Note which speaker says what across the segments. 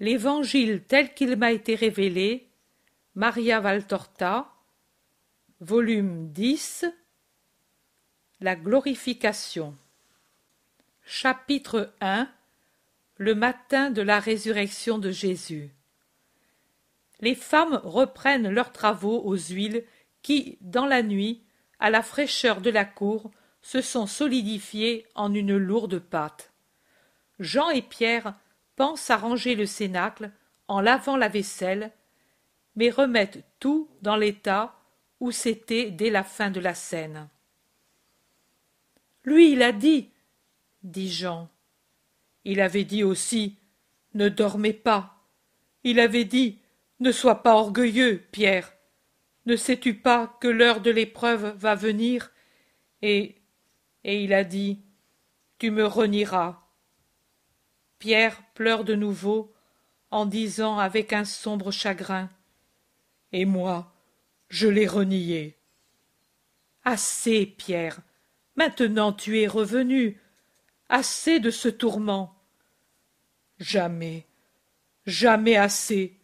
Speaker 1: L'Évangile tel qu'il m'a été révélé, Maria Valtorta, volume 10, La glorification. Chapitre 1 Le matin de la résurrection de Jésus. Les femmes reprennent leurs travaux aux huiles qui, dans la nuit, à la fraîcheur de la cour, se sont solidifiées en une lourde pâte. Jean et Pierre pensent à ranger le cénacle en lavant la vaisselle, mais remettent tout dans l'état où c'était dès la fin de la scène. Lui, il a dit, dit Jean. Il avait dit aussi, ne dormez pas. Il avait dit, ne sois pas orgueilleux, Pierre. Ne sais-tu pas que l'heure de l'épreuve va venir? Et et il a dit Tu me renieras. Pierre pleure de nouveau en disant avec un sombre chagrin Et moi, je l'ai renié. Assez, Pierre, maintenant tu es revenu. Assez de ce tourment. Jamais, jamais assez.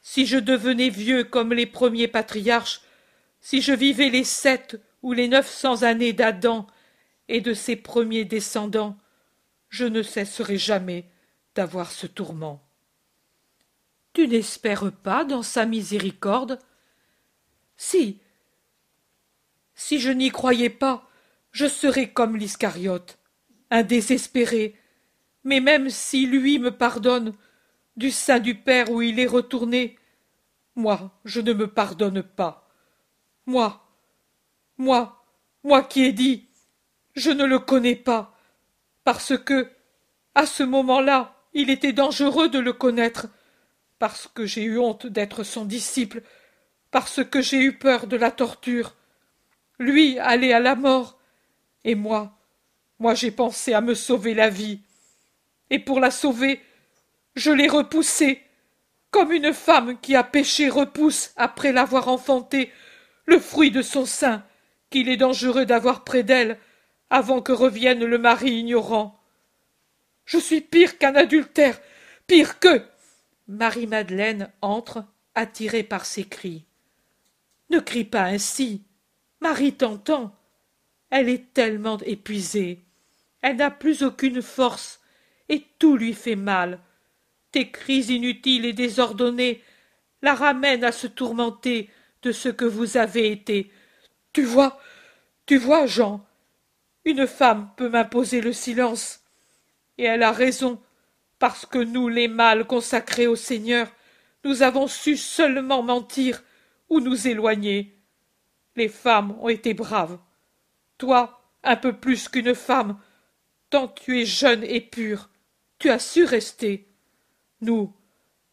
Speaker 1: Si je devenais vieux comme les premiers patriarches, si je vivais les sept ou les neuf cents années d'Adam et de ses premiers descendants, je ne cesserai jamais d'avoir ce tourment. Tu n'espères pas dans sa miséricorde? Si. Si je n'y croyais pas, je serais comme l'Iscariote, un désespéré. Mais même si lui me pardonne, du sein du Père où il est retourné, moi je ne me pardonne pas. Moi, moi, moi qui ai dit je ne le connais pas, parce que, à ce moment-là, il était dangereux de le connaître, parce que j'ai eu honte d'être son disciple, parce que j'ai eu peur de la torture. Lui aller à la mort, et moi, moi j'ai pensé à me sauver la vie. Et pour la sauver, je l'ai repoussé, comme une femme qui a péché repousse, après l'avoir enfanté, le fruit de son sein, qu'il est dangereux d'avoir près d'elle, avant que revienne le mari ignorant. Je suis pire qu'un adultère, pire que. Marie-Madeleine entre, attirée par ses cris. Ne crie pas ainsi. Marie t'entend. Elle est tellement épuisée. Elle n'a plus aucune force, et tout lui fait mal. Tes cris inutiles et désordonnés la ramènent à se tourmenter de ce que vous avez été. Tu vois, tu vois, Jean, une femme peut m'imposer le silence. Et elle a raison, parce que nous, les mâles consacrés au Seigneur, nous avons su seulement mentir ou nous éloigner. Les femmes ont été braves. Toi, un peu plus qu'une femme, tant tu es jeune et pure, tu as su rester. Nous,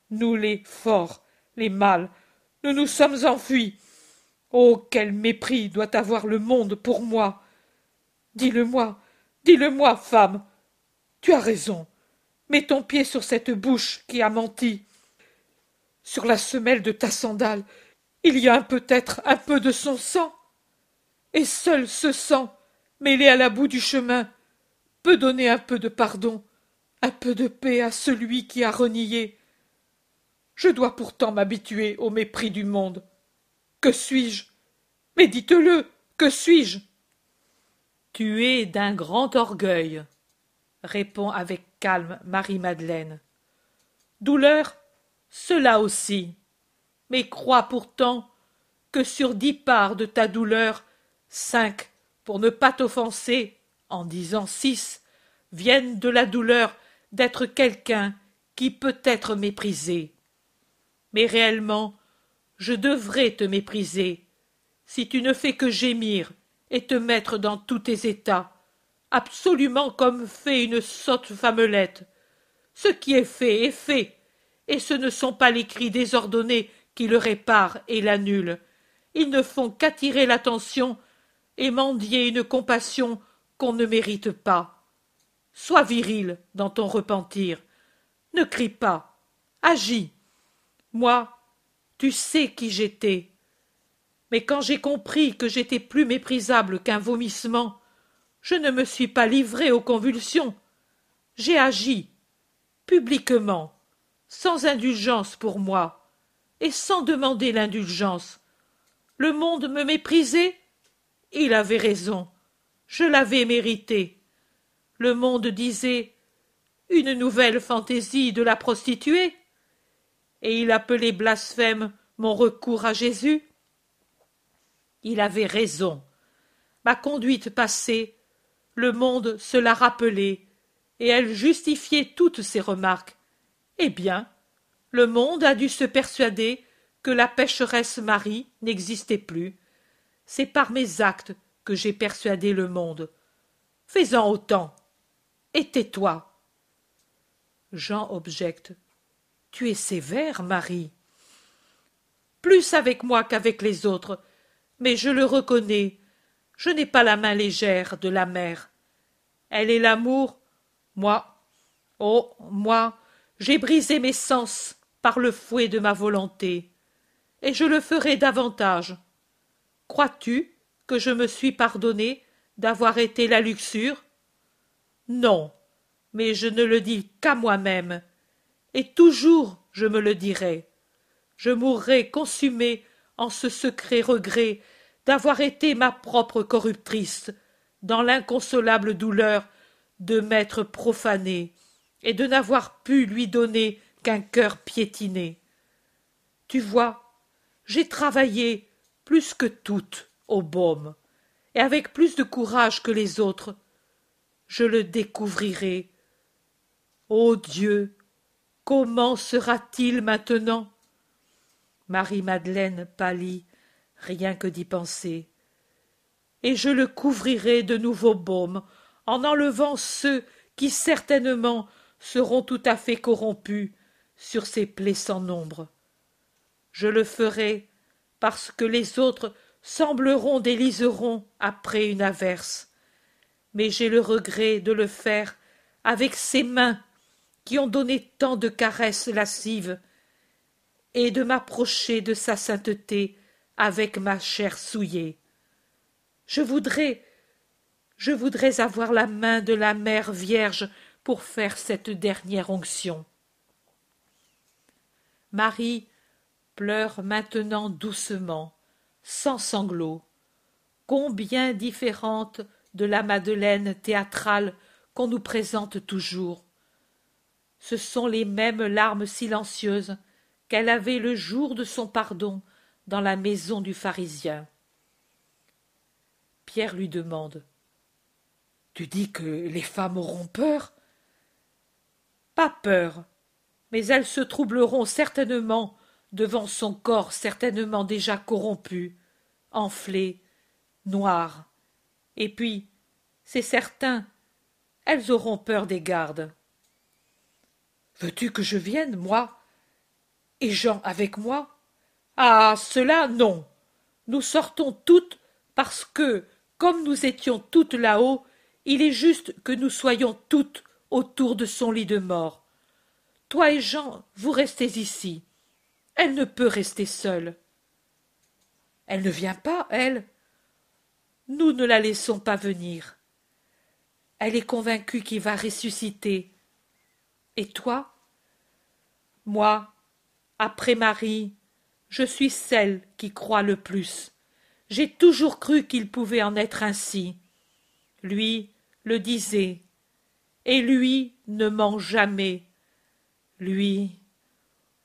Speaker 1: nous les forts, les mâles, nous nous sommes enfuis. Oh, quel mépris doit avoir le monde pour moi Dis-le-moi, dis-le-moi, femme. Tu as raison. Mets ton pied sur cette bouche qui a menti. Sur la semelle de ta sandale, il y a peut-être un peu de son sang. Et seul ce sang, mêlé à la boue du chemin, peut donner un peu de pardon, un peu de paix à celui qui a renié. Je dois pourtant m'habituer au mépris du monde. Que suis-je? Mais dites-le, que suis-je? Tu es d'un grand orgueil, répond avec calme Marie-Madeleine. Douleur, cela aussi. Mais crois pourtant que sur dix parts de ta douleur, cinq, pour ne pas t'offenser, en disant six, viennent de la douleur d'être quelqu'un qui peut être méprisé. Mais réellement, je devrais te mépriser, si tu ne fais que gémir et te mettre dans tous tes états, absolument comme fait une sotte femmelette. Ce qui est fait est fait, et ce ne sont pas les cris désordonnés qui le réparent et l'annulent. Ils ne font qu'attirer l'attention et mendier une compassion qu'on ne mérite pas. Sois viril dans ton repentir. Ne crie pas. Agis. Moi, tu sais qui j'étais. Mais quand j'ai compris que j'étais plus méprisable qu'un vomissement, je ne me suis pas livré aux convulsions. J'ai agi, publiquement, sans indulgence pour moi, et sans demander l'indulgence. Le monde me méprisait Il avait raison. Je l'avais mérité. Le monde disait une nouvelle fantaisie de la prostituée, et il appelait blasphème mon recours à Jésus. Il avait raison. Ma conduite passée, le monde se l'a rappelée, et elle justifiait toutes ses remarques. Eh bien, le monde a dû se persuader que la pécheresse Marie n'existait plus. C'est par mes actes que j'ai persuadé le monde. Fais-en autant. Et tais-toi. Jean objecte. Tu es sévère, Marie. Plus avec moi qu'avec les autres, mais je le reconnais. Je n'ai pas la main légère de la mère. Elle est l'amour. Moi, oh, moi, j'ai brisé mes sens par le fouet de ma volonté, et je le ferai davantage. Crois-tu que je me suis pardonné d'avoir été la luxure? Non, mais je ne le dis qu'à moi-même, et toujours je me le dirai. Je mourrai consumé en ce secret regret d'avoir été ma propre corruptrice, dans l'inconsolable douleur de m'être profané et de n'avoir pu lui donner qu'un cœur piétiné. Tu vois, j'ai travaillé plus que toutes au baume, et avec plus de courage que les autres. Je le découvrirai. Ô Dieu, comment sera-t-il maintenant? Marie-Madeleine pâlit, rien que d'y penser. Et je le couvrirai de nouveaux baumes, en enlevant ceux qui certainement seront tout à fait corrompus sur ces plaies sans nombre. Je le ferai parce que les autres sembleront des liserons après une averse. Mais j'ai le regret de le faire avec ces mains qui ont donné tant de caresses lascives, et de m'approcher de sa sainteté avec ma chair souillée. Je voudrais, je voudrais avoir la main de la mère vierge pour faire cette dernière onction. Marie pleure maintenant doucement, sans sanglots. Combien différente de la Madeleine théâtrale qu'on nous présente toujours. Ce sont les mêmes larmes silencieuses qu'elle avait le jour de son pardon dans la maison du pharisien. Pierre lui demande Tu dis que les femmes auront peur? Pas peur, mais elles se troubleront certainement devant son corps certainement déjà corrompu, enflé, noir. Et puis, c'est certain, elles auront peur des gardes. Veux-tu que je vienne, moi? Et Jean avec moi? Ah, cela, non. Nous sortons toutes parce que, comme nous étions toutes là-haut, il est juste que nous soyons toutes autour de son lit de mort. Toi et Jean, vous restez ici. Elle ne peut rester seule. Elle ne vient pas, elle. Nous ne la laissons pas venir. Elle est convaincue qu'il va ressusciter. Et toi? Moi, après Marie, je suis celle qui croit le plus. J'ai toujours cru qu'il pouvait en être ainsi. Lui le disait, et lui ne ment jamais. Lui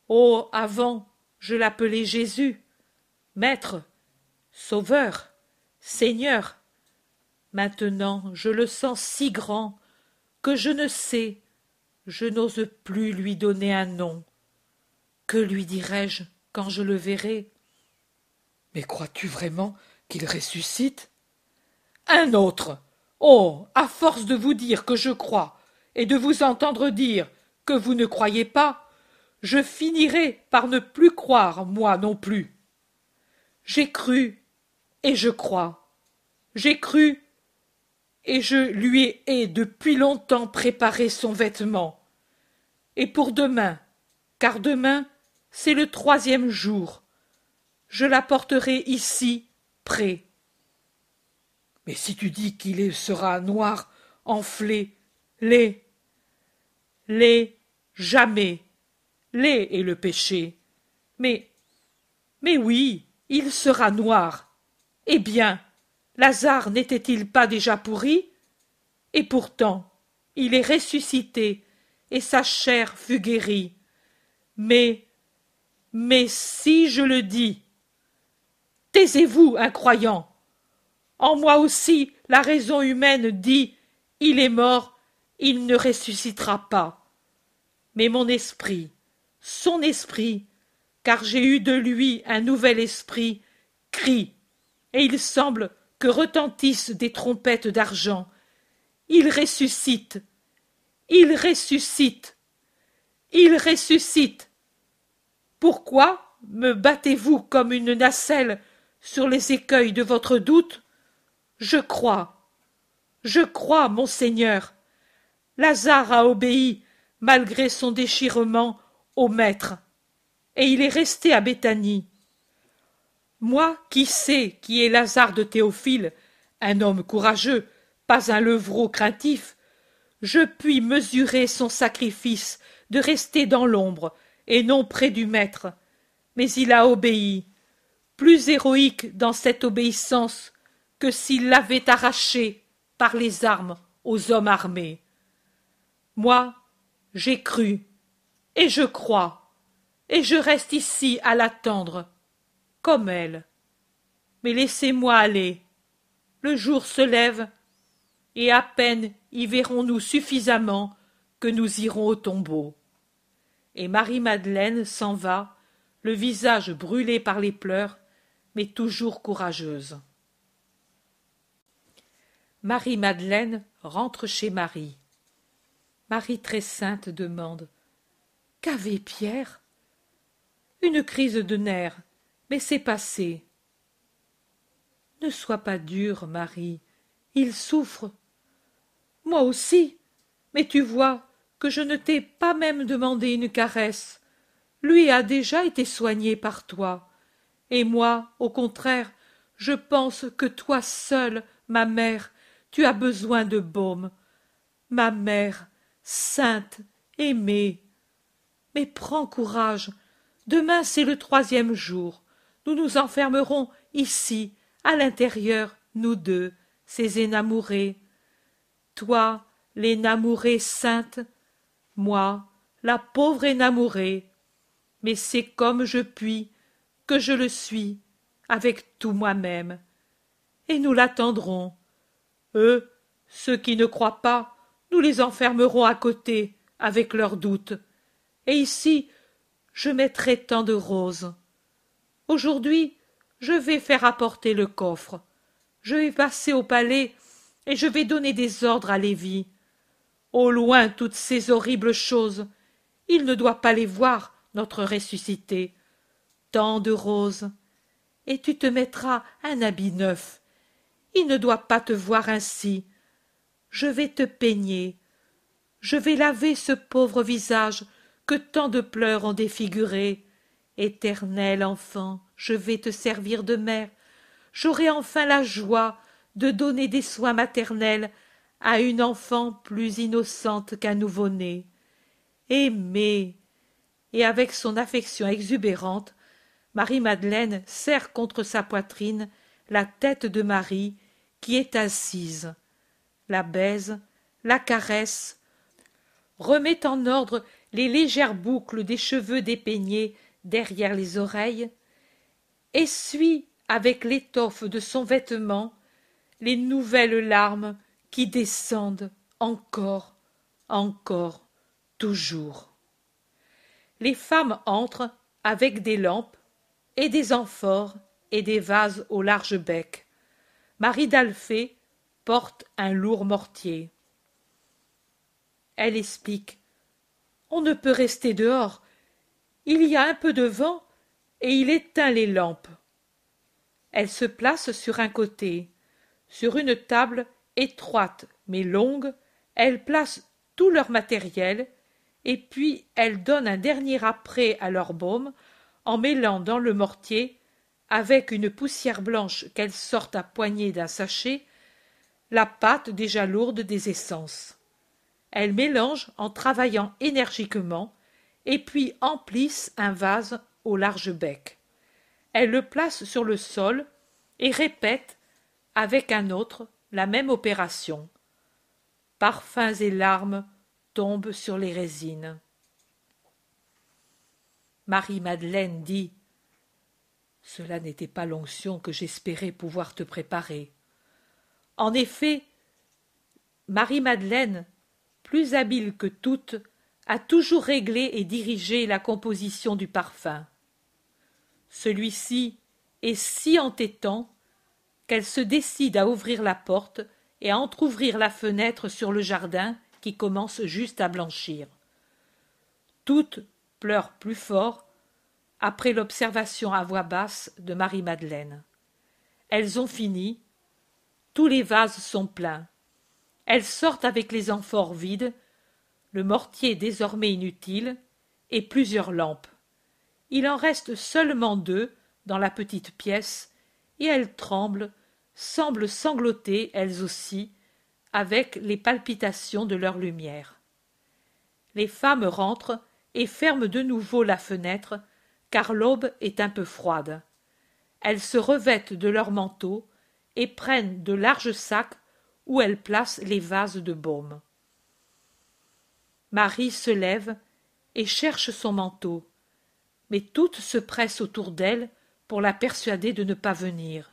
Speaker 1: Oh, avant, je l'appelais Jésus, Maître, Sauveur, Seigneur. Maintenant, je le sens si grand que je ne sais, je n'ose plus lui donner un nom. Que lui dirai-je quand je le verrai? Mais crois-tu vraiment qu'il ressuscite? Un autre Oh à force de vous dire que je crois, et de vous entendre dire que vous ne croyez pas, je finirai par ne plus croire, moi non plus. J'ai cru, et je crois. J'ai cru, et je lui ai depuis longtemps préparé son vêtement. Et pour demain, car demain, c'est le troisième jour, je l'apporterai ici, près. Mais si tu dis qu'il sera noir, enflé, laid, laid, jamais, laid est le péché. Mais, mais oui, il sera noir. Eh bien, Lazare n'était-il pas déjà pourri? Et pourtant, il est ressuscité, et sa chair fut guérie. Mais, mais si je le dis, taisez-vous, incroyant. En moi aussi, la raison humaine dit, il est mort, il ne ressuscitera pas. Mais mon esprit, son esprit, car j'ai eu de lui un nouvel esprit, crie, et il semble que retentissent des trompettes d'argent. Il ressuscite, il ressuscite, il ressuscite. Pourquoi me battez-vous comme une nacelle sur les écueils de votre doute? Je crois, je crois, mon Seigneur. Lazare a obéi, malgré son déchirement, au Maître, et il est resté à Béthanie. Moi qui sais qui est Lazare de Théophile, un homme courageux, pas un levreau craintif, je puis mesurer son sacrifice de rester dans l'ombre et non près du maître. Mais il a obéi, plus héroïque dans cette obéissance que s'il l'avait arraché par les armes aux hommes armés. Moi, j'ai cru, et je crois, et je reste ici à l'attendre, comme elle. Mais laissez-moi aller. Le jour se lève, et à peine y verrons-nous suffisamment que nous irons au tombeau. Et Marie-Madeleine s'en va, le visage brûlé par les pleurs, mais toujours courageuse. Marie-Madeleine rentre chez Marie. Marie très sainte demande Qu'avait Pierre? Une crise de nerfs, mais c'est passé. Ne sois pas dure, Marie. Il souffre. Moi aussi. Mais tu vois que je ne t'ai pas même demandé une caresse. Lui a déjà été soigné par toi. Et moi, au contraire, je pense que toi seule, ma mère, tu as besoin de baume. Ma mère, sainte, aimée. Mais prends courage. Demain c'est le troisième jour. Nous nous enfermerons ici, à l'intérieur, nous deux, ces énamourés. Toi, l'énamourée sainte, moi, la pauvre énamourée. Mais c'est comme je puis, que je le suis, avec tout moi-même. Et nous l'attendrons. Eux, ceux qui ne croient pas, nous les enfermerons à côté, avec leurs doutes. Et ici, je mettrai tant de roses. Aujourd'hui, je vais faire apporter le coffre. Je vais passer au palais et je vais donner des ordres à Lévi. Au loin toutes ces horribles choses. Il ne doit pas les voir, notre ressuscité. Tant de roses. Et tu te mettras un habit neuf. Il ne doit pas te voir ainsi. Je vais te peigner. Je vais laver ce pauvre visage que tant de pleurs ont défiguré. Éternel enfant, je vais te servir de mère. J'aurai enfin la joie de donner des soins maternels à une enfant plus innocente qu'un nouveau-né. Aimée. Et avec son affection exubérante, Marie-Madeleine serre contre sa poitrine la tête de Marie qui est assise, la baise, la caresse, remet en ordre les légères boucles des cheveux dépeignés derrière les oreilles, essuie avec l'étoffe de son vêtement les nouvelles larmes qui descendent encore, encore, toujours. Les femmes entrent avec des lampes et des amphores et des vases au large bec. Marie d'Alphée porte un lourd mortier. Elle explique. On ne peut rester dehors. Il y a un peu de vent et il éteint les lampes. Elle se place sur un côté. Sur une table étroite mais longue, elle place tout leur matériel, et puis elle donne un dernier apprêt à leur baume en mêlant dans le mortier, avec une poussière blanche qu'elle sort à poignée d'un sachet, la pâte déjà lourde des essences. Elle mélange en travaillant énergiquement, et puis emplissent un vase au large bec. Elle le place sur le sol et répète avec un autre la même opération. Parfums et larmes tombent sur les résines. Marie-Madeleine dit Cela n'était pas l'onction que j'espérais pouvoir te préparer. En effet, Marie-Madeleine, plus habile que toutes, a toujours réglé et dirigé la composition du parfum. Celui-ci est si entêtant qu'elle se décide à ouvrir la porte et à entr'ouvrir la fenêtre sur le jardin qui commence juste à blanchir. Toutes pleurent plus fort après l'observation à voix basse de Marie-Madeleine. Elles ont fini, tous les vases sont pleins. Elles sortent avec les amphores vides, le mortier désormais inutile, et plusieurs lampes. Il en reste seulement deux dans la petite pièce, et elles tremblent, semblent sangloter elles aussi, avec les palpitations de leur lumière. Les femmes rentrent et ferment de nouveau la fenêtre, car l'aube est un peu froide. Elles se revêtent de leurs manteaux et prennent de larges sacs où elles placent les vases de baume. Marie se lève et cherche son manteau mais toutes se pressent autour d'elle pour la persuader de ne pas venir.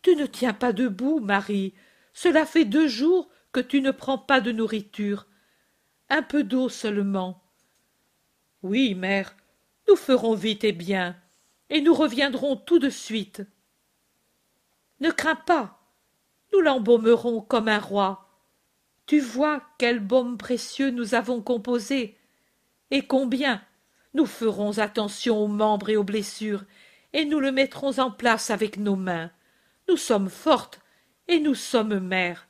Speaker 1: Tu ne tiens pas debout, Marie. Cela fait deux jours que tu ne prends pas de nourriture. Un peu d'eau seulement. Oui, mère, nous ferons vite et bien, et nous reviendrons tout de suite. Ne crains pas, nous l'embaumerons comme un roi. Tu vois quel baume précieux nous avons composé, et combien nous ferons attention aux membres et aux blessures, et nous le mettrons en place avec nos mains. Nous sommes fortes, et nous sommes mères.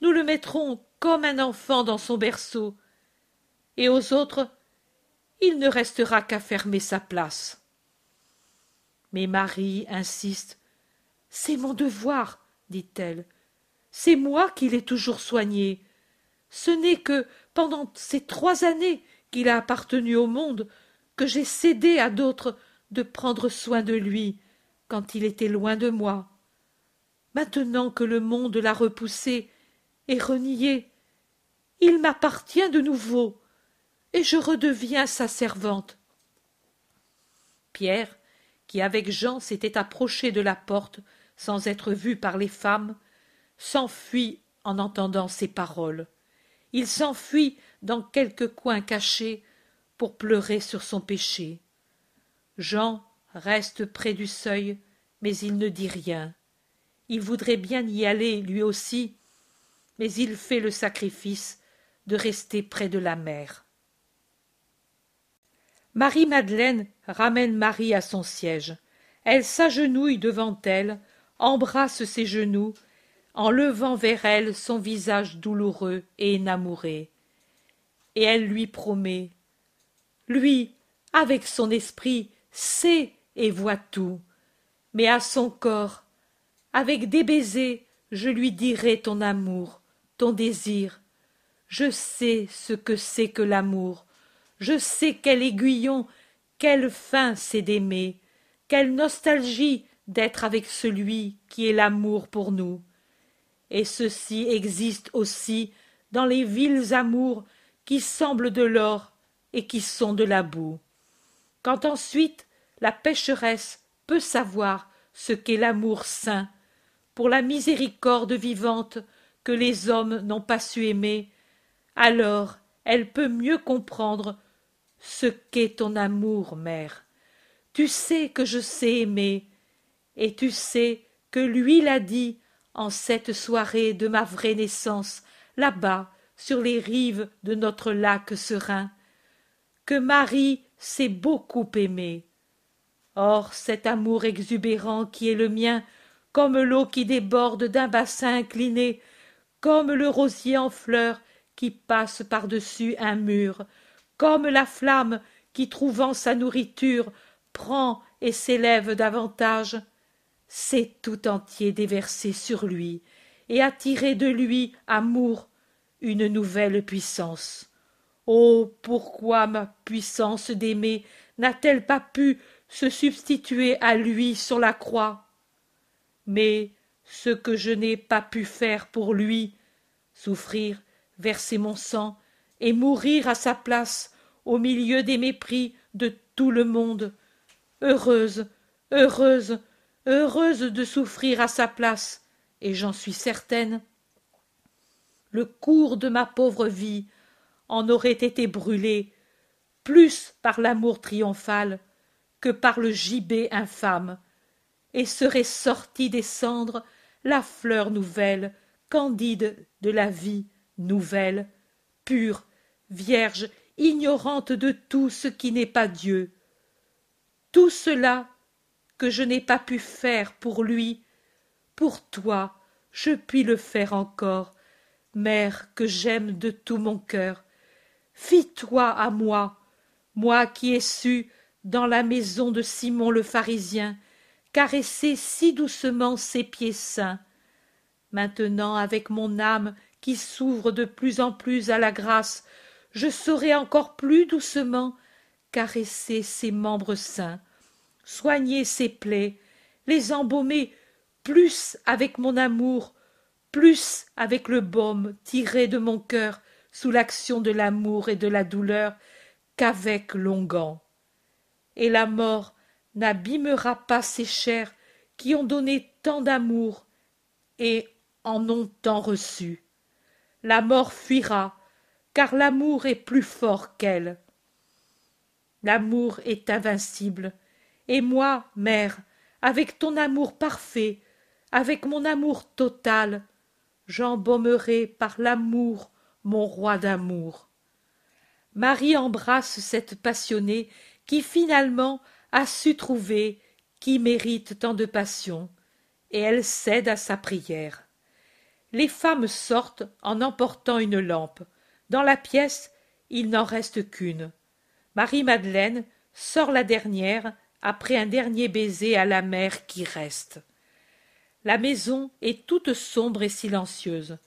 Speaker 1: Nous le mettrons comme un enfant dans son berceau. Et aux autres, il ne restera qu'à fermer sa place. Mais Marie insiste. C'est mon devoir, dit-elle. C'est moi qui l'ai toujours soigné. Ce n'est que pendant ces trois années qu'il a appartenu au monde que j'ai cédé à d'autres de prendre soin de lui quand il était loin de moi. Maintenant que le monde l'a repoussé et renié, il m'appartient de nouveau, et je redeviens sa servante. Pierre, qui avec Jean s'était approché de la porte sans être vu par les femmes, s'enfuit en entendant ces paroles. Il s'enfuit dans quelque coin caché pour pleurer sur son péché. Jean reste près du seuil, mais il ne dit rien. Il voudrait bien y aller lui aussi, mais il fait le sacrifice de rester près de la mère. Marie-Madeleine ramène Marie à son siège. Elle s'agenouille devant elle, embrasse ses genoux, en levant vers elle son visage douloureux et enamouré. Et elle lui promet lui, avec son esprit, et voit tout. Mais à son corps, avec des baisers, je lui dirai ton amour, ton désir. Je sais ce que c'est que l'amour. Je sais quel aiguillon, quelle fin c'est d'aimer, quelle nostalgie d'être avec celui qui est l'amour pour nous. Et ceci existe aussi dans les vils amours qui semblent de l'or et qui sont de la boue. Quand ensuite la pécheresse peut savoir ce qu'est l'amour saint, pour la miséricorde vivante que les hommes n'ont pas su aimer, alors elle peut mieux comprendre ce qu'est ton amour, mère. Tu sais que je sais aimer, et tu sais que lui l'a dit en cette soirée de ma vraie naissance, là-bas, sur les rives de notre lac serein, que Marie s'est beaucoup aimé. Or cet amour exubérant qui est le mien, comme l'eau qui déborde d'un bassin incliné, comme le rosier en fleurs qui passe par-dessus un mur, comme la flamme qui, trouvant sa nourriture, prend et s'élève davantage, c'est tout entier déversé sur lui et attirer de lui amour une nouvelle puissance Oh. Pourquoi ma puissance d'aimer n'a t elle pas pu se substituer à lui sur la croix? Mais ce que je n'ai pas pu faire pour lui, souffrir, verser mon sang, et mourir à sa place, au milieu des mépris de tout le monde. Heureuse, heureuse, heureuse de souffrir à sa place, et j'en suis certaine. Le cours de ma pauvre vie en aurait été brûlé plus par l'amour triomphal que par le gibet infâme, et serait sortie des cendres la fleur nouvelle, candide de la vie nouvelle, pure, vierge, ignorante de tout ce qui n'est pas Dieu. Tout cela que je n'ai pas pu faire pour lui, pour toi, je puis le faire encore, mère que j'aime de tout mon cœur. Fie-toi à moi, moi qui ai su, dans la maison de Simon le pharisien, caresser si doucement ses pieds saints. Maintenant, avec mon âme qui s'ouvre de plus en plus à la grâce, je saurai encore plus doucement caresser ses membres saints, soigner ses plaies, les embaumer plus avec mon amour, plus avec le baume tiré de mon cœur sous l'action de l'amour et de la douleur qu'avec l'onguent. Et la mort n'abîmera pas ces chairs qui ont donné tant d'amour et en ont tant reçu. La mort fuira, car l'amour est plus fort qu'elle. L'amour est invincible, et moi, mère, avec ton amour parfait, avec mon amour total, j'embaumerai par l'amour mon roi d'amour. Marie embrasse cette passionnée qui finalement a su trouver qui mérite tant de passion, et elle cède à sa prière. Les femmes sortent en emportant une lampe. Dans la pièce, il n'en reste qu'une. Marie-Madeleine sort la dernière après un dernier baiser à la mère qui reste. La maison est toute sombre et silencieuse.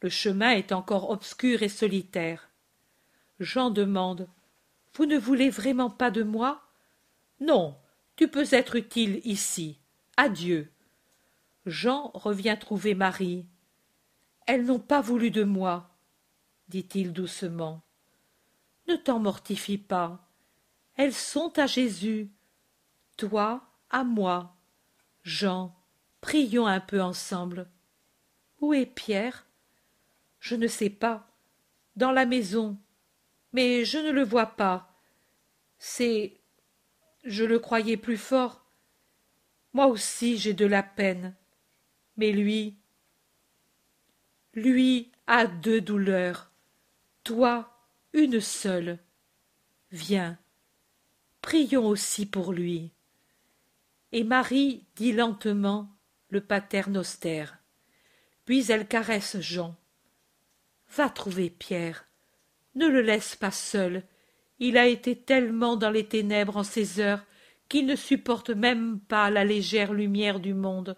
Speaker 1: Le chemin est encore obscur et solitaire. Jean demande Vous ne voulez vraiment pas de moi Non, tu peux être utile ici. Adieu. Jean revient trouver Marie. Elles n'ont pas voulu de moi, dit-il doucement. Ne t'en mortifie pas. Elles sont à Jésus, toi à moi. Jean, prions un peu ensemble. Où est Pierre? Je ne sais pas. Dans la maison. Mais je ne le vois pas. C'est. Je le croyais plus fort. Moi aussi j'ai de la peine. Mais lui. Lui a deux douleurs. Toi, une seule. Viens. Prions aussi pour lui. Et Marie dit lentement le paternoster. Puis elle caresse Jean. Va trouver Pierre. Ne le laisse pas seul. Il a été tellement dans les ténèbres en ces heures qu'il ne supporte même pas la légère lumière du monde.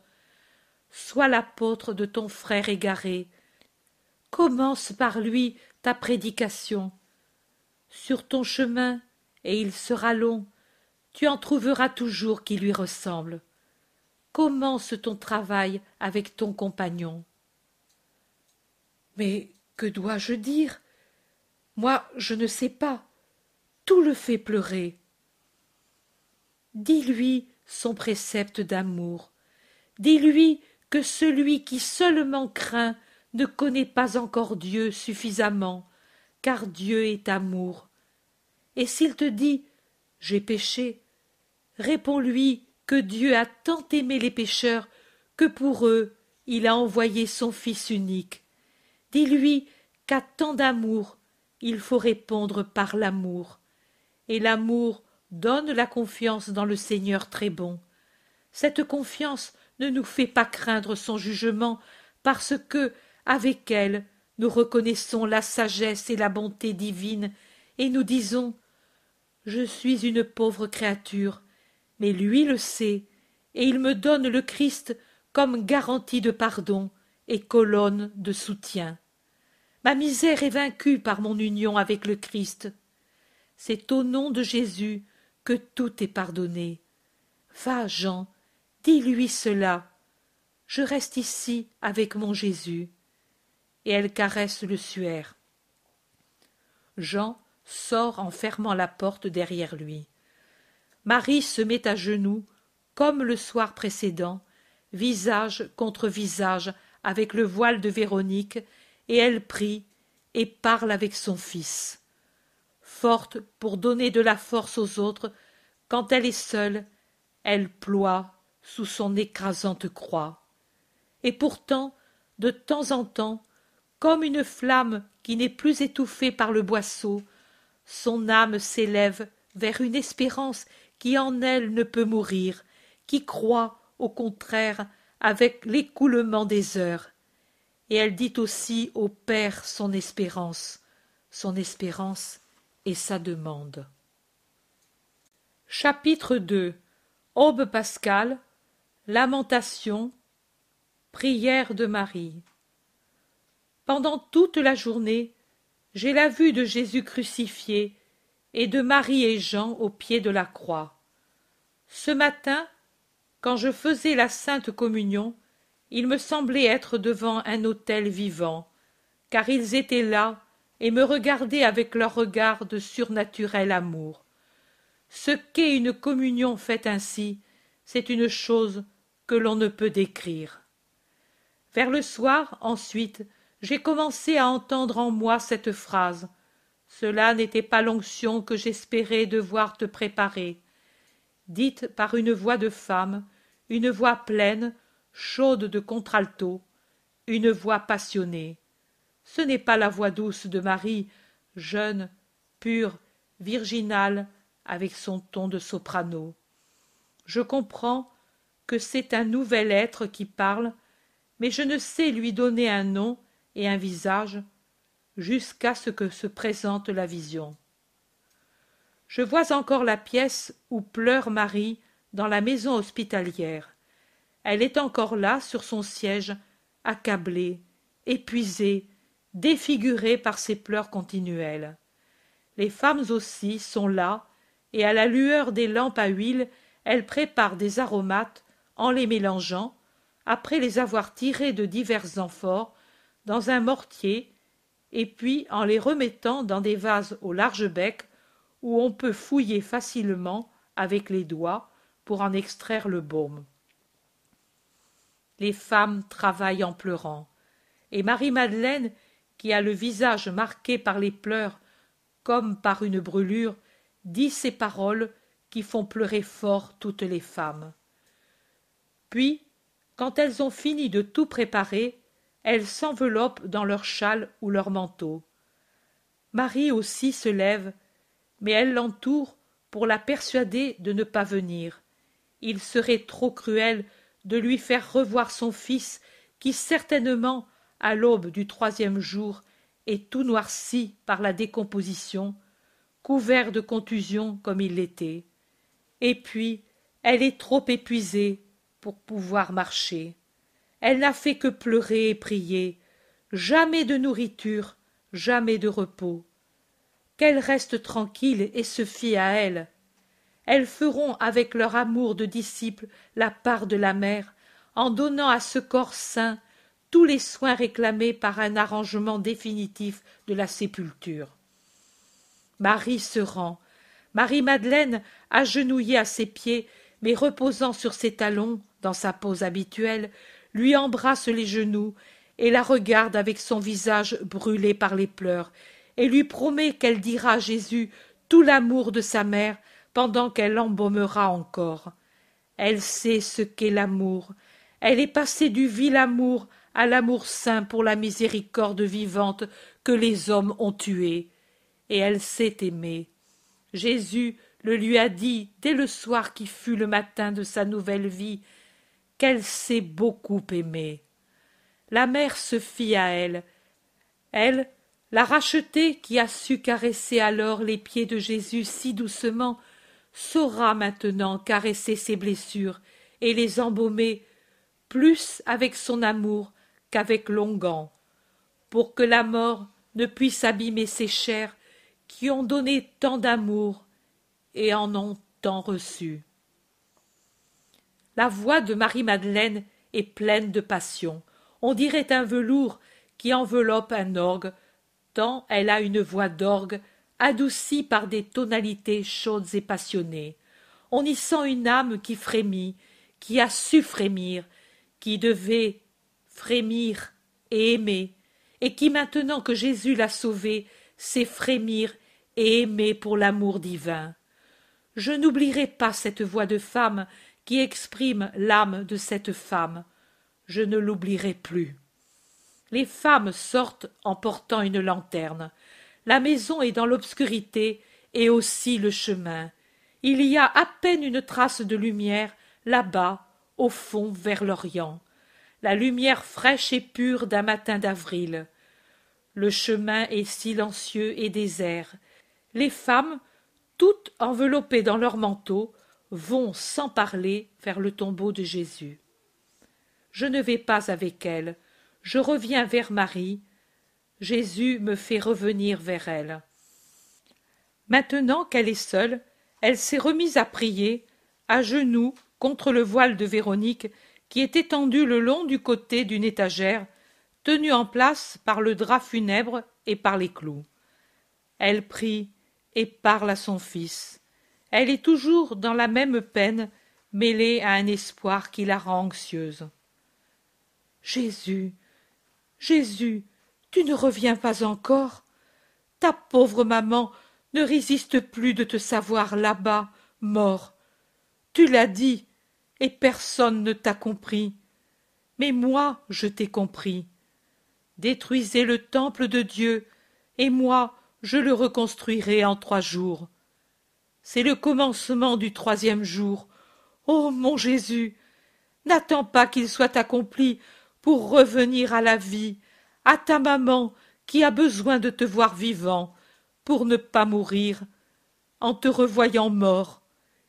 Speaker 1: Sois l'apôtre de ton frère égaré. Commence par lui ta prédication. Sur ton chemin, et il sera long, tu en trouveras toujours qui lui ressemblent. Commence ton travail avec ton compagnon. Mais que dois-je dire? Moi, je ne sais pas. Tout le fait pleurer. Dis-lui son précepte d'amour. Dis-lui que celui qui seulement craint ne connaît pas encore Dieu suffisamment, car Dieu est amour. Et s'il te dit J'ai péché, réponds-lui que Dieu a tant aimé les pécheurs que pour eux il a envoyé son Fils unique, Dis-lui qu'à tant d'amour, il faut répondre par l'amour. Et l'amour donne la confiance dans le Seigneur très bon. Cette confiance ne nous fait pas craindre son jugement, parce que, avec elle, nous reconnaissons la sagesse et la bonté divine, et nous disons Je suis une pauvre créature, mais lui le sait, et il me donne le Christ comme garantie de pardon, colonne de soutien. Ma misère est vaincue par mon union avec le Christ. C'est au nom de Jésus que tout est pardonné. Va, Jean, dis-lui cela. Je reste ici avec mon Jésus. Et elle caresse le suaire. Jean sort en fermant la porte derrière lui. Marie se met à genoux, comme le soir précédent, visage contre visage avec le voile de Véronique, et elle prie et parle avec son fils. Forte pour donner de la force aux autres, quand elle est seule, elle ploie sous son écrasante croix. Et pourtant, de temps en temps, comme une flamme qui n'est plus étouffée par le boisseau, son âme s'élève vers une espérance qui en elle ne peut mourir, qui croit, au contraire, avec l'écoulement des heures. Et elle dit aussi au Père son espérance, son espérance et sa demande. Chapitre 2 Aube pascale, Lamentation, Prière de Marie. Pendant toute la journée, j'ai la vue de Jésus crucifié et de Marie et Jean au pied de la croix. Ce matin, quand je faisais la sainte communion, il me semblait être devant un autel vivant, car ils étaient là et me regardaient avec leur regard de surnaturel amour. Ce qu'est une communion faite ainsi, c'est une chose que l'on ne peut décrire. Vers le soir, ensuite, j'ai commencé à entendre en moi cette phrase. Cela n'était pas l'onction que j'espérais devoir te préparer. Dite par une voix de femme, une voix pleine, chaude de contralto, une voix passionnée. Ce n'est pas la voix douce de Marie, jeune, pure, virginale, avec son ton de soprano. Je comprends que c'est un nouvel être qui parle, mais je ne sais lui donner un nom et un visage jusqu'à ce que se présente la vision. Je vois encore la pièce où pleure Marie dans la maison hospitalière. Elle est encore là sur son siège, accablée, épuisée, défigurée par ses pleurs continuels. Les femmes aussi sont là, et à la lueur des lampes à huile, elles préparent des aromates en les mélangeant, après les avoir tirés de divers amphores, dans un mortier, et puis en les remettant dans des vases au large bec où on peut fouiller facilement avec les doigts pour en extraire le baume. Les femmes travaillent en pleurant, et Marie-Madeleine, qui a le visage marqué par les pleurs comme par une brûlure, dit ces paroles qui font pleurer fort toutes les femmes. Puis, quand elles ont fini de tout préparer, elles s'enveloppent dans leur châle ou leur manteau. Marie aussi se lève, mais elle l'entoure pour la persuader de ne pas venir. Il serait trop cruel de lui faire revoir son fils qui certainement, à l'aube du troisième jour, est tout noirci par la décomposition, couvert de contusions comme il l'était. Et puis, elle est trop épuisée pour pouvoir marcher. Elle n'a fait que pleurer et prier, jamais de nourriture, jamais de repos. Qu'elle reste tranquille et se fie à elle. Elles feront avec leur amour de disciples la part de la mère, en donnant à ce corps saint tous les soins réclamés par un arrangement définitif de la sépulture. Marie se rend. Marie-Madeleine, agenouillée à ses pieds, mais reposant sur ses talons, dans sa pose habituelle, lui embrasse les genoux et la regarde avec son visage brûlé par les pleurs, et lui promet qu'elle dira Jésus tout l'amour de sa mère pendant qu'elle l'embaumera encore. Elle sait ce qu'est l'amour. Elle est passée du vil amour à l'amour saint pour la miséricorde vivante que les hommes ont tuée. Et elle sait aimer. Jésus le lui a dit dès le soir qui fut le matin de sa nouvelle vie, qu'elle sait beaucoup aimer. La mère se fie à elle. Elle, la rachetée qui a su caresser alors les pieds de Jésus si doucement, saura maintenant caresser ses blessures et les embaumer plus avec son amour qu'avec l'onguent. pour que la mort ne puisse abîmer ces chairs qui ont donné tant d'amour et en ont tant reçu. La voix de Marie-Madeleine est pleine de passion. On dirait un velours qui enveloppe un orgue, tant elle a une voix d'orgue adoucie par des tonalités chaudes et passionnées. On y sent une âme qui frémit, qui a su frémir, qui devait frémir et aimer, et qui maintenant que Jésus l'a sauvée, sait frémir et aimer pour l'amour divin. Je n'oublierai pas cette voix de femme qui exprime l'âme de cette femme. Je ne l'oublierai plus. Les femmes sortent en portant une lanterne. La maison est dans l'obscurité et aussi le chemin. Il y a à peine une trace de lumière là-bas, au fond, vers l'Orient. La lumière fraîche et pure d'un matin d'avril. Le chemin est silencieux et désert. Les femmes, toutes enveloppées dans leurs manteaux, vont sans parler vers le tombeau de Jésus. Je ne vais pas avec elles, je reviens vers Marie. Jésus me fait revenir vers elle. Maintenant qu'elle est seule, elle s'est remise à prier, à genoux, contre le voile de Véronique, qui est étendu le long du côté d'une étagère, tenue en place par le drap funèbre et par les clous. Elle prie et parle à son fils. Elle est toujours dans la même peine, mêlée à un espoir qui la rend anxieuse. Jésus, Jésus, tu ne reviens pas encore Ta pauvre maman ne résiste plus de te savoir là-bas, mort. Tu l'as dit, et personne ne t'a compris. Mais moi, je t'ai compris. Détruisez le temple de Dieu, et moi, je le reconstruirai en trois jours. C'est le commencement du troisième jour. Ô mon Jésus, n'attends pas qu'il soit accompli pour revenir à la vie, à ta maman qui a besoin de te voir vivant pour ne pas mourir, en te revoyant mort,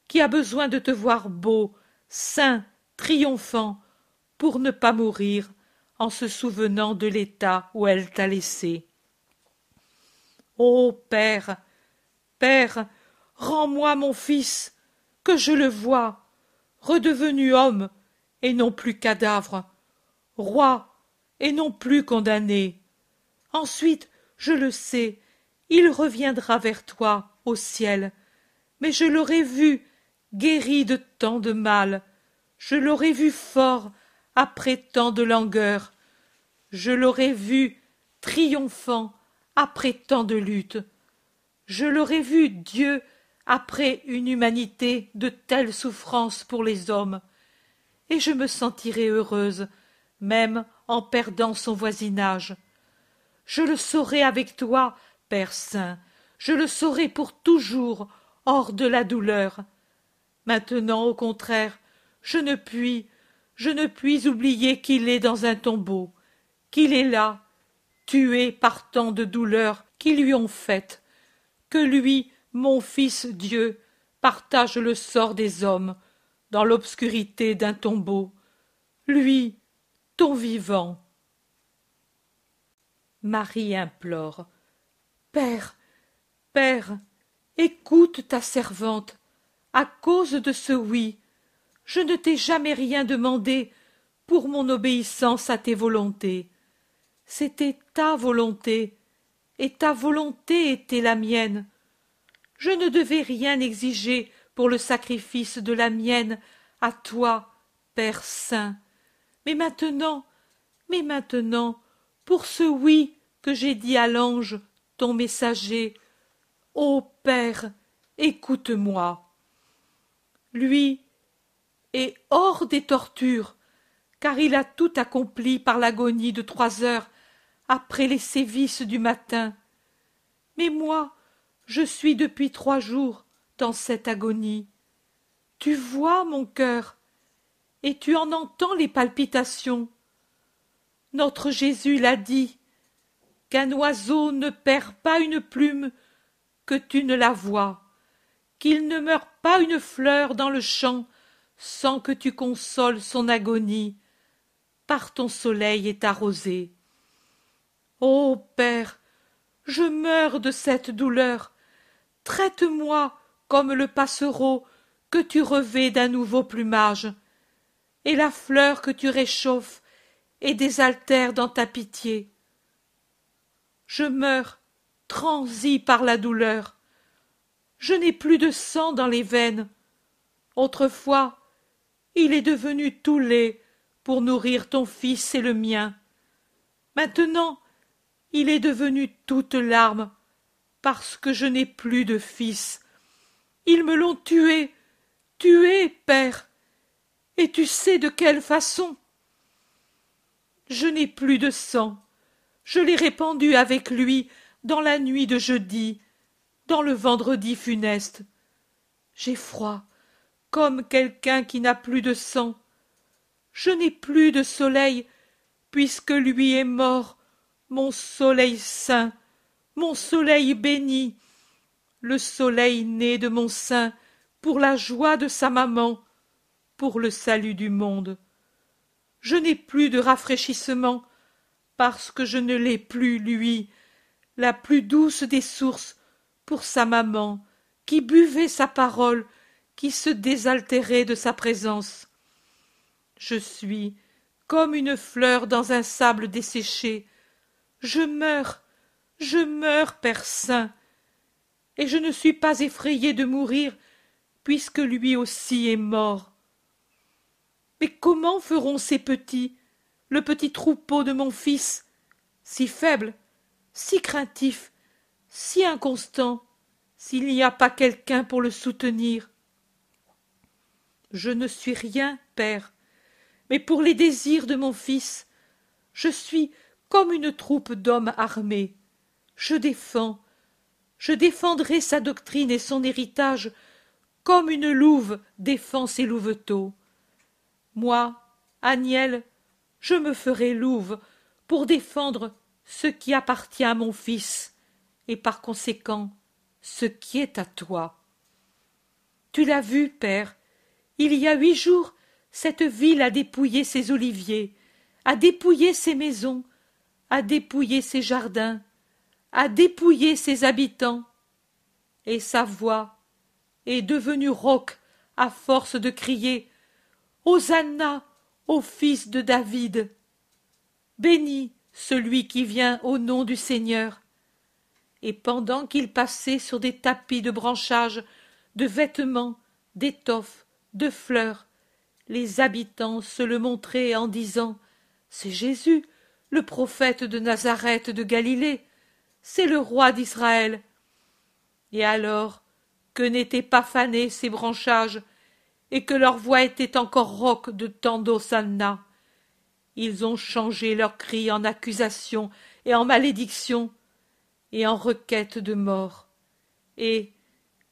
Speaker 1: qui a besoin de te voir beau, saint, triomphant, pour ne pas mourir en se souvenant de l'état où elle t'a laissé. Ô Père, Père, rends-moi mon fils, que je le voie, redevenu homme et non plus cadavre, roi et non plus condamné. Ensuite, je le sais, il reviendra vers toi au ciel, mais je l'aurai vu guéri de tant de mal, je l'aurai vu fort après tant de langueur, je l'aurai vu triomphant après tant de luttes, je l'aurai vu Dieu après une humanité de telles souffrances pour les hommes, et je me sentirai heureuse même en perdant son voisinage. Je le saurai avec toi, Père Saint, je le saurai pour toujours, hors de la douleur. Maintenant, au contraire, je ne puis, je ne puis oublier qu'il est dans un tombeau, qu'il est là, tué par tant de douleurs qui lui ont faites, que lui, mon fils Dieu, partage le sort des hommes dans l'obscurité d'un tombeau, lui vivant. Marie implore. Père, Père, écoute ta servante. À cause de ce oui, je ne t'ai jamais rien demandé pour mon obéissance à tes volontés. C'était ta volonté, et ta volonté était la mienne. Je ne devais rien exiger pour le sacrifice de la mienne à toi, Père saint. Mais maintenant, mais maintenant, pour ce oui que j'ai dit à l'ange, ton messager, ô Père, écoute-moi. Lui est hors des tortures, car il a tout accompli par l'agonie de trois heures après les sévices du matin. Mais moi, je suis depuis trois jours dans cette agonie. Tu vois mon cœur, et tu en entends les palpitations. Notre Jésus l'a dit, qu'un oiseau ne perd pas une plume que tu ne la vois, qu'il ne meurt pas une fleur dans le champ sans que tu consoles son agonie par ton soleil et ta rosée. Ô père, je meurs de cette douleur. Traite-moi comme le passereau que tu revais d'un nouveau plumage, et la fleur que tu réchauffes et désaltères dans ta pitié. Je meurs, transi par la douleur. Je n'ai plus de sang dans les veines. Autrefois, il est devenu tout lait pour nourrir ton fils et le mien. Maintenant, il est devenu toute larmes parce que je n'ai plus de fils. Ils me l'ont tué, tué, père. Et tu sais de quelle façon? Je n'ai plus de sang. Je l'ai répandu avec lui dans la nuit de jeudi, dans le vendredi funeste. J'ai froid, comme quelqu'un qui n'a plus de sang. Je n'ai plus de soleil, puisque lui est mort, mon soleil saint, mon soleil béni, le soleil né de mon sein, pour la joie de sa maman, pour le salut du monde. Je n'ai plus de rafraîchissement, parce que je ne l'ai plus, lui, la plus douce des sources, pour sa maman, qui buvait sa parole, qui se désaltérait de sa présence. Je suis comme une fleur dans un sable desséché. Je meurs, je meurs, Père Saint, et je ne suis pas effrayé de mourir, puisque lui aussi est mort. Mais comment feront ces petits, le petit troupeau de mon fils, si faible, si craintif, si inconstant, s'il n'y a pas quelqu'un pour le soutenir? Je ne suis rien, Père, mais pour les désirs de mon fils, je suis comme une troupe d'hommes armés. Je défends, je défendrai sa doctrine et son héritage comme une louve défend ses louveteaux. Moi, Agnel, je me ferai louve pour défendre ce qui appartient à mon fils, et par conséquent ce qui est à toi. Tu l'as vu, père, il y a huit jours, cette ville a dépouillé ses oliviers, a dépouillé ses maisons, a dépouillé ses jardins, a dépouillé ses habitants, et sa voix est devenue rauque à force de crier Hosanna au fils de David. Béni celui qui vient au nom du Seigneur. Et pendant qu'il passait sur des tapis de branchages, de vêtements, d'étoffes, de fleurs, les habitants se le montraient en disant C'est Jésus, le prophète de Nazareth de Galilée, c'est le roi d'Israël. Et alors que n'étaient pas fanés ces branchages, et que leur voix était encore rauque de tant d'Hosanna, ils ont changé leurs cris en accusation et en malédiction, et en requête de mort. Et,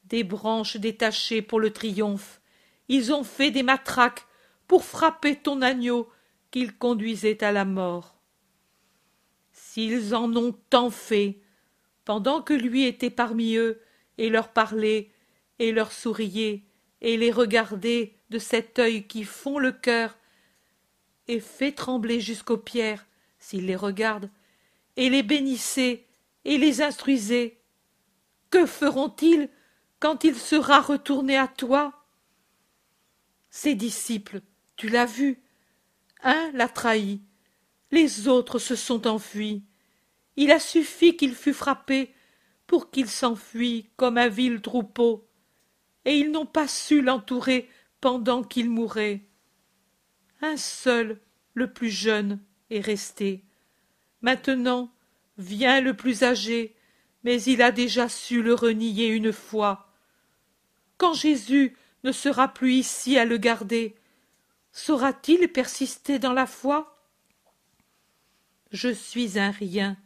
Speaker 1: des branches détachées pour le triomphe, ils ont fait des matraques pour frapper ton agneau qu'ils conduisaient à la mort. S'ils en ont tant fait, pendant que lui était parmi eux, et leur parlait, et leur souriait, et les regardait de cet œil qui fond le cœur, et fait trembler jusqu'aux pierres s'il les regarde, et les bénissait et les instruisait. Que feront-ils quand il sera retourné à toi? Ses disciples, tu l'as vu, un l'a trahi, les autres se sont enfuis. Il a suffi qu'il fût frappé pour qu'il s'enfuit comme un vil troupeau, et ils n'ont pas su l'entourer pendant qu'il mourait. Un seul, le plus jeune, est resté. Maintenant vient le plus âgé, mais il a déjà su le renier une fois. Quand Jésus ne sera plus ici à le garder, saura-t-il persister dans la foi? Je suis un rien,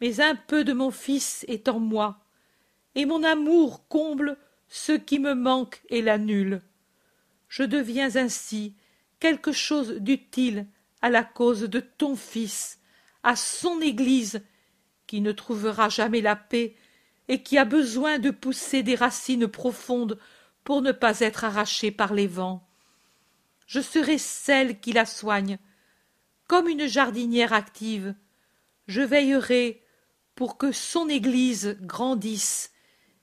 Speaker 1: mais un peu de mon Fils est en moi, et mon amour comble ce qui me manque et l'annule. Je deviens ainsi quelque chose d'utile à la cause de ton Fils, à son Église, qui ne trouvera jamais la paix et qui a besoin de pousser des racines profondes pour ne pas être arrachée par les vents. Je serai celle qui la soigne, comme une jardinière active. je veillerai pour que son Église grandisse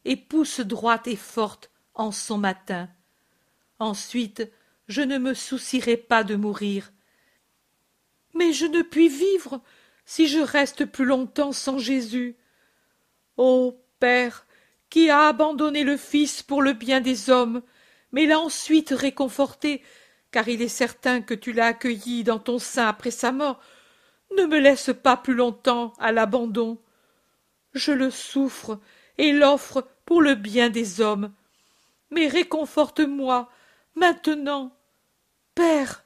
Speaker 1: et pousse droite et forte en son matin. Ensuite, je ne me soucierai pas de mourir. Mais je ne puis vivre si je reste plus longtemps sans Jésus. Ô Père, qui a abandonné le Fils pour le bien des hommes, mais l'a ensuite réconforté, car il est certain que tu l'as accueilli dans ton sein après sa mort, ne me laisse pas plus longtemps à l'abandon. Je le souffre et l'offre pour le bien des hommes. Mais réconforte-moi maintenant. Père.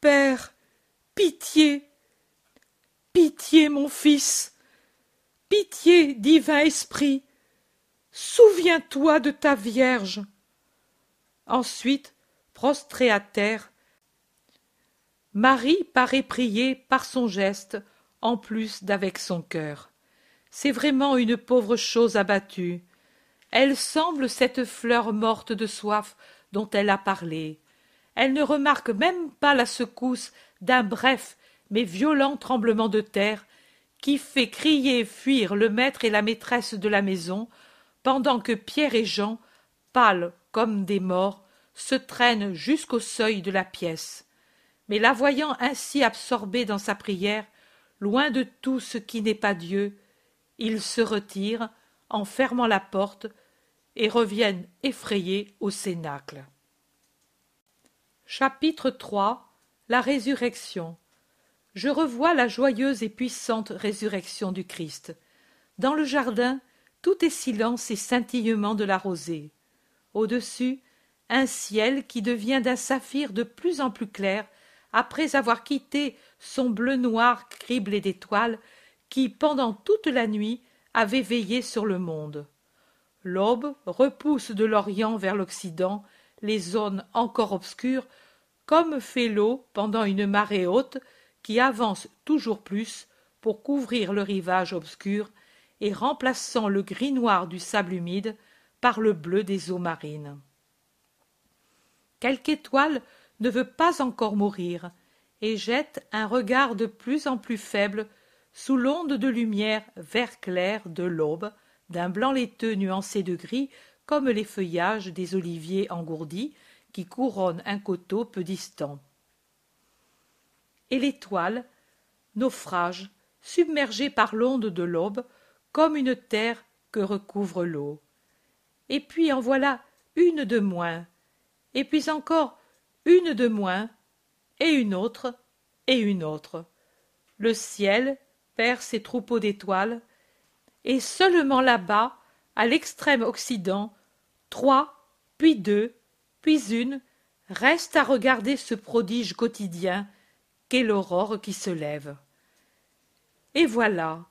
Speaker 1: Père. Pitié. Pitié, mon fils. Pitié, divin esprit. Souviens-toi de ta Vierge. Ensuite, prostrée à terre, Marie paraît prier par son geste en plus d'avec son cœur. C'est vraiment une pauvre chose abattue. Elle semble cette fleur morte de soif dont elle a parlé. Elle ne remarque même pas la secousse d'un bref mais violent tremblement de terre qui fait crier et fuir le maître et la maîtresse de la maison, pendant que Pierre et Jean, pâles comme des morts, se traînent jusqu'au seuil de la pièce mais la voyant ainsi absorbée dans sa prière, loin de tout ce qui n'est pas Dieu, ils se retirent en fermant la porte et reviennent effrayés au cénacle. Chapitre 3 La résurrection Je revois la joyeuse et puissante résurrection du Christ. Dans le jardin, tout est silence et scintillement de la rosée. Au-dessus, un ciel qui devient d'un saphir de plus en plus clair après avoir quitté son bleu noir criblé d'étoiles qui pendant toute la nuit avait veillé sur le monde. L'aube repousse de l'orient vers l'occident les zones encore obscures comme fait l'eau pendant une marée haute qui avance toujours plus pour couvrir le rivage obscur et remplaçant le gris noir du sable humide par le bleu des eaux marines. Quelque étoile ne veut pas encore mourir et jette un regard de plus en plus faible sous l'onde de lumière vert clair de l'aube d'un blanc laiteux nuancé de gris comme les feuillages des oliviers engourdis qui couronnent un coteau peu distant. Et l'étoile naufrage submergée par l'onde de l'aube comme une terre que recouvre l'eau. Et puis en voilà une de moins et puis encore une de moins et une autre et une autre. Le ciel ses troupeaux d'étoiles et seulement là-bas à l'extrême occident trois puis deux puis une restent à regarder ce prodige quotidien qu'est l'aurore qui se lève. Et voilà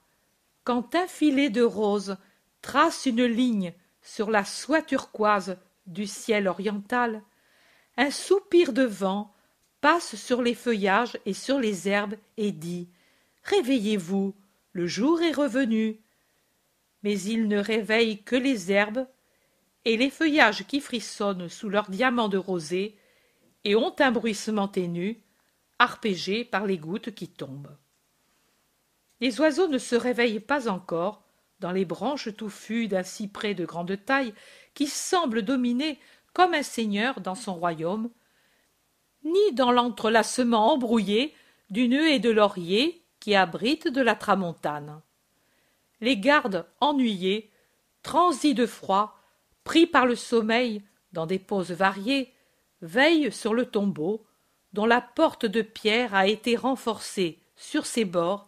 Speaker 1: quand un filet de roses trace une ligne sur la soie turquoise du ciel oriental un soupir de vent passe sur les feuillages et sur les herbes et dit réveillez-vous le jour est revenu. Mais il ne réveille que les herbes et les feuillages qui frissonnent sous leurs diamants de rosée et ont un bruissement ténu arpégé par les gouttes qui tombent. Les oiseaux ne se réveillent pas encore dans les branches touffues d'un cyprès de grande taille qui semble dominer comme un seigneur dans son royaume, ni dans l'entrelacement embrouillé d'une haie de lauriers qui abrite de la tramontane. Les gardes ennuyés, transis de froid, pris par le sommeil dans des poses variées, veillent sur le tombeau, dont la porte de pierre a été renforcée sur ses bords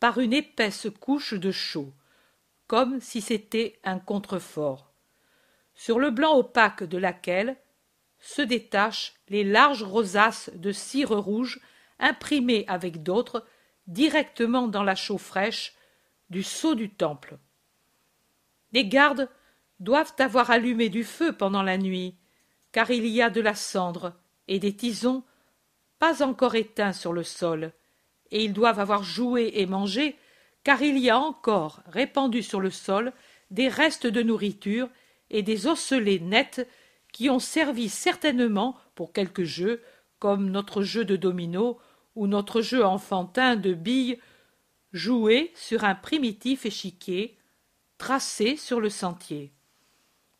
Speaker 1: par une épaisse couche de chaux, comme si c'était un contrefort sur le blanc opaque de laquelle se détachent les larges rosaces de cire rouge imprimées avec d'autres directement dans la chaux fraîche du sceau du temple. Les gardes doivent avoir allumé du feu pendant la nuit car il y a de la cendre et des tisons pas encore éteints sur le sol et ils doivent avoir joué et mangé car il y a encore répandu sur le sol des restes de nourriture et des osselets nets qui ont servi certainement pour quelque jeu, comme notre jeu de domino notre jeu enfantin de billes, jouer sur un primitif échiquier tracé sur le sentier.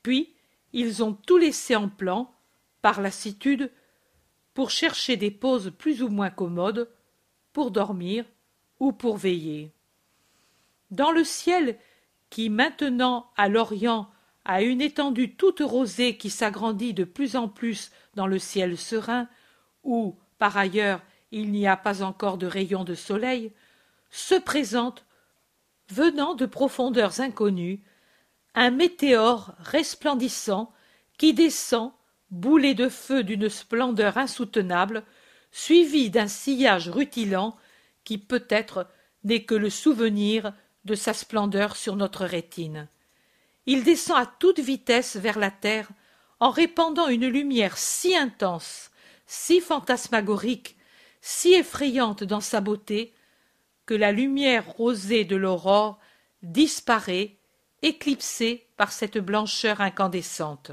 Speaker 1: Puis ils ont tout laissé en plan, par lassitude, pour chercher des poses plus ou moins commodes, pour dormir ou pour veiller. Dans le ciel, qui maintenant à l'Orient a une étendue toute rosée qui s'agrandit de plus en plus dans le ciel serein, où, par ailleurs, il n'y a pas encore de rayons de soleil, se présente, venant de profondeurs inconnues, un météore resplendissant qui descend, boulet de feu d'une splendeur insoutenable, suivi d'un sillage rutilant qui peut-être n'est que le souvenir de sa splendeur sur notre rétine. Il descend à toute vitesse vers la terre en répandant une lumière si intense, si fantasmagorique, si effrayante dans sa beauté, que la lumière rosée de l'aurore disparaît, éclipsée par cette blancheur incandescente.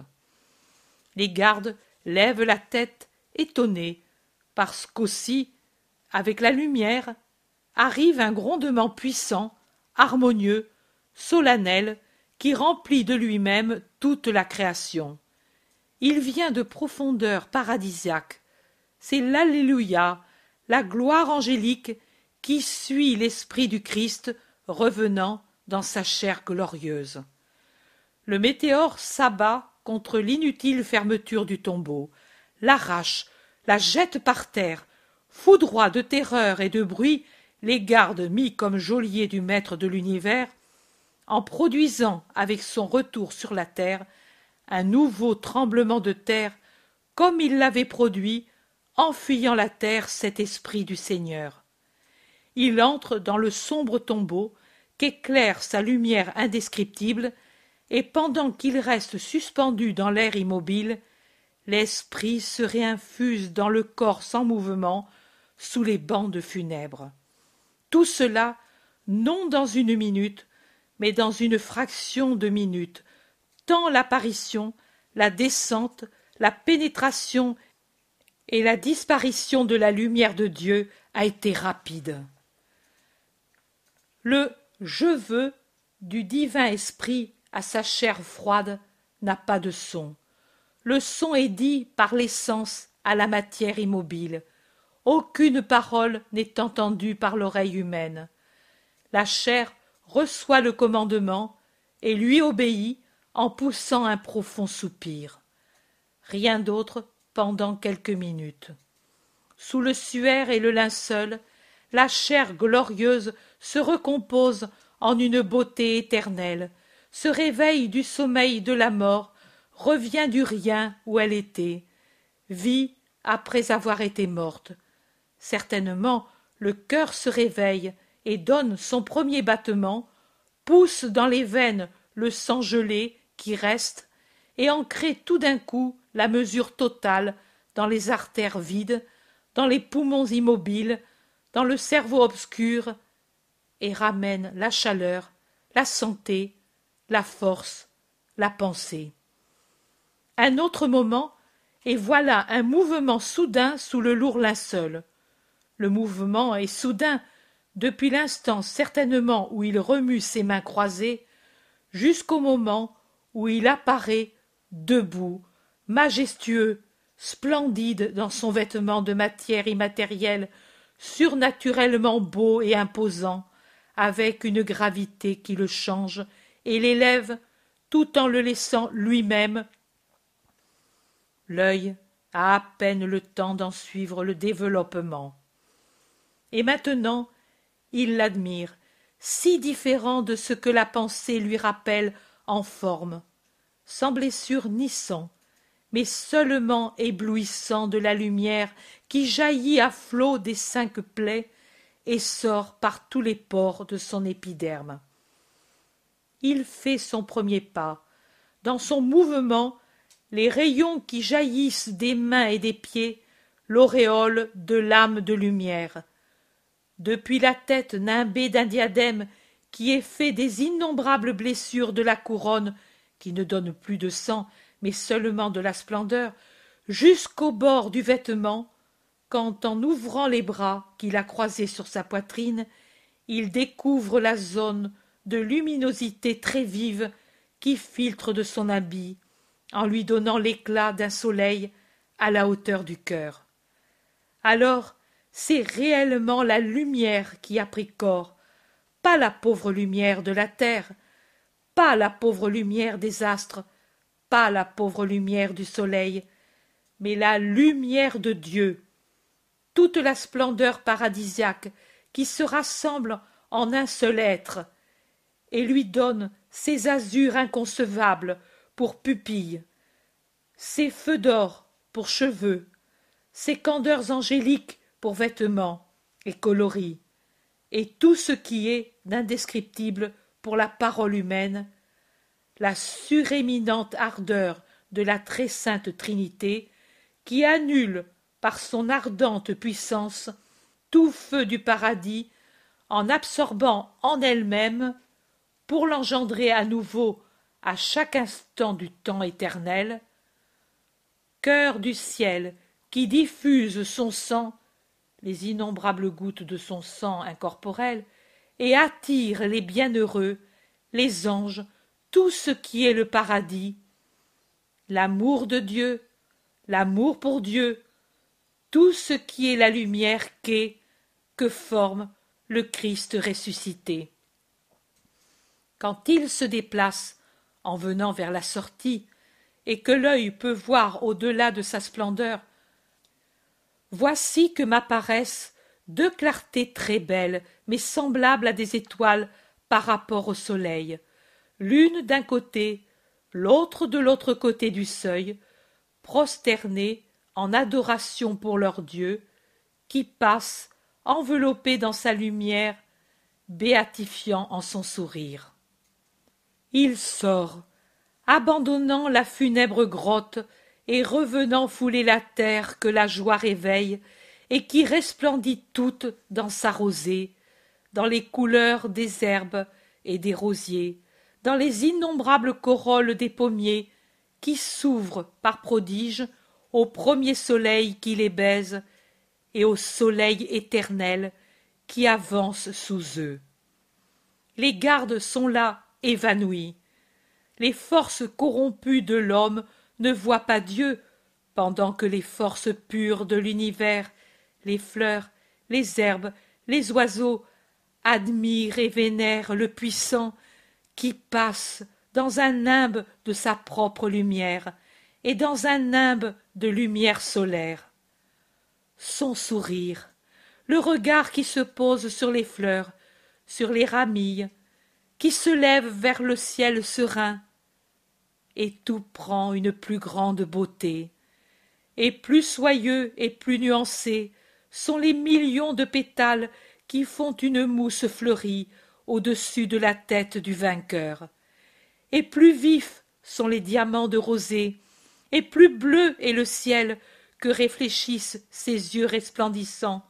Speaker 1: Les gardes lèvent la tête étonnés, parce qu'aussi, avec la lumière, arrive un grondement puissant, harmonieux, solennel, qui remplit de lui-même toute la création. Il vient de profondeurs paradisiaques. C'est l'Alléluia, la gloire angélique qui suit l'esprit du Christ revenant dans sa chair glorieuse. Le météore s'abat contre l'inutile fermeture du tombeau, l'arrache, la jette par terre, foudroie de terreur et de bruit les gardes mis comme geôliers du maître de l'univers, en produisant avec son retour sur la terre un nouveau tremblement de terre comme il l'avait produit en fuyant la terre cet esprit du Seigneur. Il entre dans le sombre tombeau qu'éclaire sa lumière indescriptible, et pendant qu'il reste suspendu dans l'air immobile, l'esprit se réinfuse dans le corps sans mouvement sous les bandes funèbres. Tout cela non dans une minute, mais dans une fraction de minute, tant l'apparition, la descente, la pénétration et la disparition de la lumière de Dieu a été rapide. Le je veux du divin esprit à sa chair froide n'a pas de son. Le son est dit par l'essence à la matière immobile. Aucune parole n'est entendue par l'oreille humaine. La chair reçoit le commandement et lui obéit en poussant un profond soupir. Rien d'autre pendant quelques minutes. Sous le suaire et le linceul, la chair glorieuse se recompose en une beauté éternelle, se réveille du sommeil de la mort, revient du rien où elle était, vit après avoir été morte. Certainement, le cœur se réveille et donne son premier battement, pousse dans les veines le sang gelé qui reste, et en crée tout d'un coup la mesure totale dans les artères vides, dans les poumons immobiles, dans le cerveau obscur, et ramène la chaleur, la santé, la force, la pensée. Un autre moment, et voilà un mouvement soudain sous le lourd linceul. Le mouvement est soudain depuis l'instant certainement où il remue ses mains croisées, jusqu'au moment où il apparaît debout, majestueux, splendide dans son vêtement de matière immatérielle, surnaturellement beau et imposant, avec une gravité qui le change et l'élève tout en le laissant lui-même. L'œil a à peine le temps d'en suivre le développement. Et maintenant, il l'admire, si différent de ce que la pensée lui rappelle en forme, sans blessure ni sang, mais seulement éblouissant de la lumière qui jaillit à flots des cinq plaies et sort par tous les pores de son épiderme. Il fait son premier pas. Dans son mouvement, les rayons qui jaillissent des mains et des pieds l'auréole de l'âme de lumière. Depuis la tête nimbée d'un diadème qui est fait des innombrables blessures de la couronne, qui ne donne plus de sang, mais seulement de la splendeur, jusqu'au bord du vêtement, quand en ouvrant les bras qu'il a croisés sur sa poitrine, il découvre la zone de luminosité très vive qui filtre de son habit, en lui donnant l'éclat d'un soleil à la hauteur du cœur. Alors, c'est réellement la lumière qui a pris corps, pas la pauvre lumière de la terre, pas la pauvre lumière des astres, pas la pauvre lumière du soleil, mais la lumière de Dieu, toute la splendeur paradisiaque qui se rassemble en un seul être, et lui donne ses azurs inconcevables pour pupilles, ses feux d'or pour cheveux, ses candeurs angéliques pour vêtements et coloris, et tout ce qui est d'indescriptible pour la parole humaine, la suréminente ardeur de la très sainte Trinité, qui annule par son ardente puissance tout feu du paradis en absorbant en elle-même pour l'engendrer à nouveau à chaque instant du temps éternel cœur du ciel qui diffuse son sang les innombrables gouttes de son sang incorporel et attire les bienheureux les anges tout ce qui est le paradis l'amour de dieu l'amour pour dieu tout ce qui est la lumière qu'est que forme le christ ressuscité. Quand il se déplace en venant vers la sortie et que l'œil peut voir au-delà de sa splendeur voici que m'apparaissent deux clartés très belles mais semblables à des étoiles par rapport au soleil l'une d'un côté l'autre de l'autre côté du seuil prosternées en adoration pour leur dieu qui passe enveloppé dans sa lumière béatifiant en son sourire. Il sort abandonnant la funèbre grotte et revenant fouler la terre que la joie réveille et qui resplendit toute dans sa rosée dans les couleurs des herbes et des rosiers dans les innombrables corolles des pommiers qui s'ouvrent par prodige au premier soleil qui les baise et au soleil éternel qui avance sous eux. Les gardes sont là évanouis. Les forces corrompues de l'homme ne voient pas dieu pendant que les forces pures de l'univers les fleurs les herbes les oiseaux admirent et vénèrent le puissant qui passe dans un nimbe de sa propre lumière et dans un nimbe de lumière solaire. Son sourire le regard qui se pose sur les fleurs sur les ramilles qui se lève vers le ciel serein et tout prend une plus grande beauté. Et plus soyeux et plus nuancés sont les millions de pétales qui font une mousse fleurie au-dessus de la tête du vainqueur. Et plus vifs sont les diamants de rosée et plus bleu est le ciel que réfléchissent ses yeux resplendissants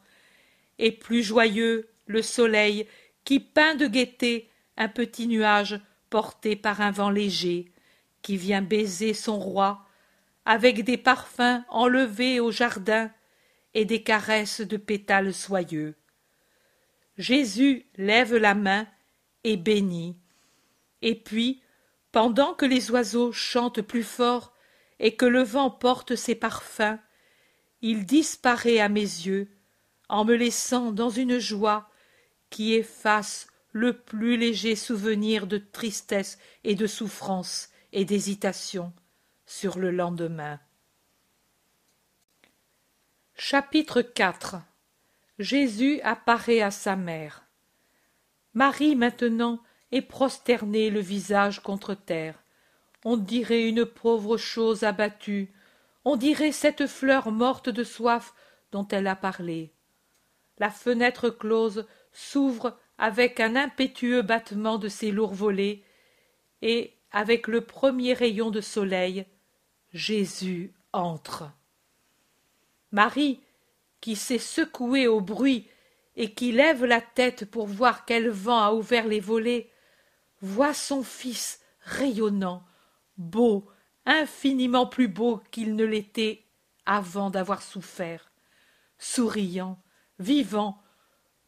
Speaker 1: et plus joyeux le soleil qui peint de gaieté un petit nuage porté par un vent léger qui vient baiser son roi avec des parfums enlevés au jardin et des caresses de pétales soyeux jésus lève la main et bénit et puis pendant que les oiseaux chantent plus fort et que le vent porte ses parfums il disparaît à mes yeux en me laissant dans une joie qui efface le plus léger souvenir de tristesse et de souffrance et d'hésitation sur le lendemain. Chapitre 4 Jésus apparaît à sa mère. Marie maintenant est prosternée le visage contre terre. On dirait une pauvre chose abattue, on dirait cette fleur morte de soif dont elle a parlé. La fenêtre close s'ouvre avec un impétueux battement de ses lourds volets, et, avec le premier rayon de soleil, Jésus entre. Marie, qui s'est secouée au bruit et qui lève la tête pour voir quel vent a ouvert les volets, voit son fils rayonnant, beau, infiniment plus beau qu'il ne l'était avant d'avoir souffert, souriant, vivant,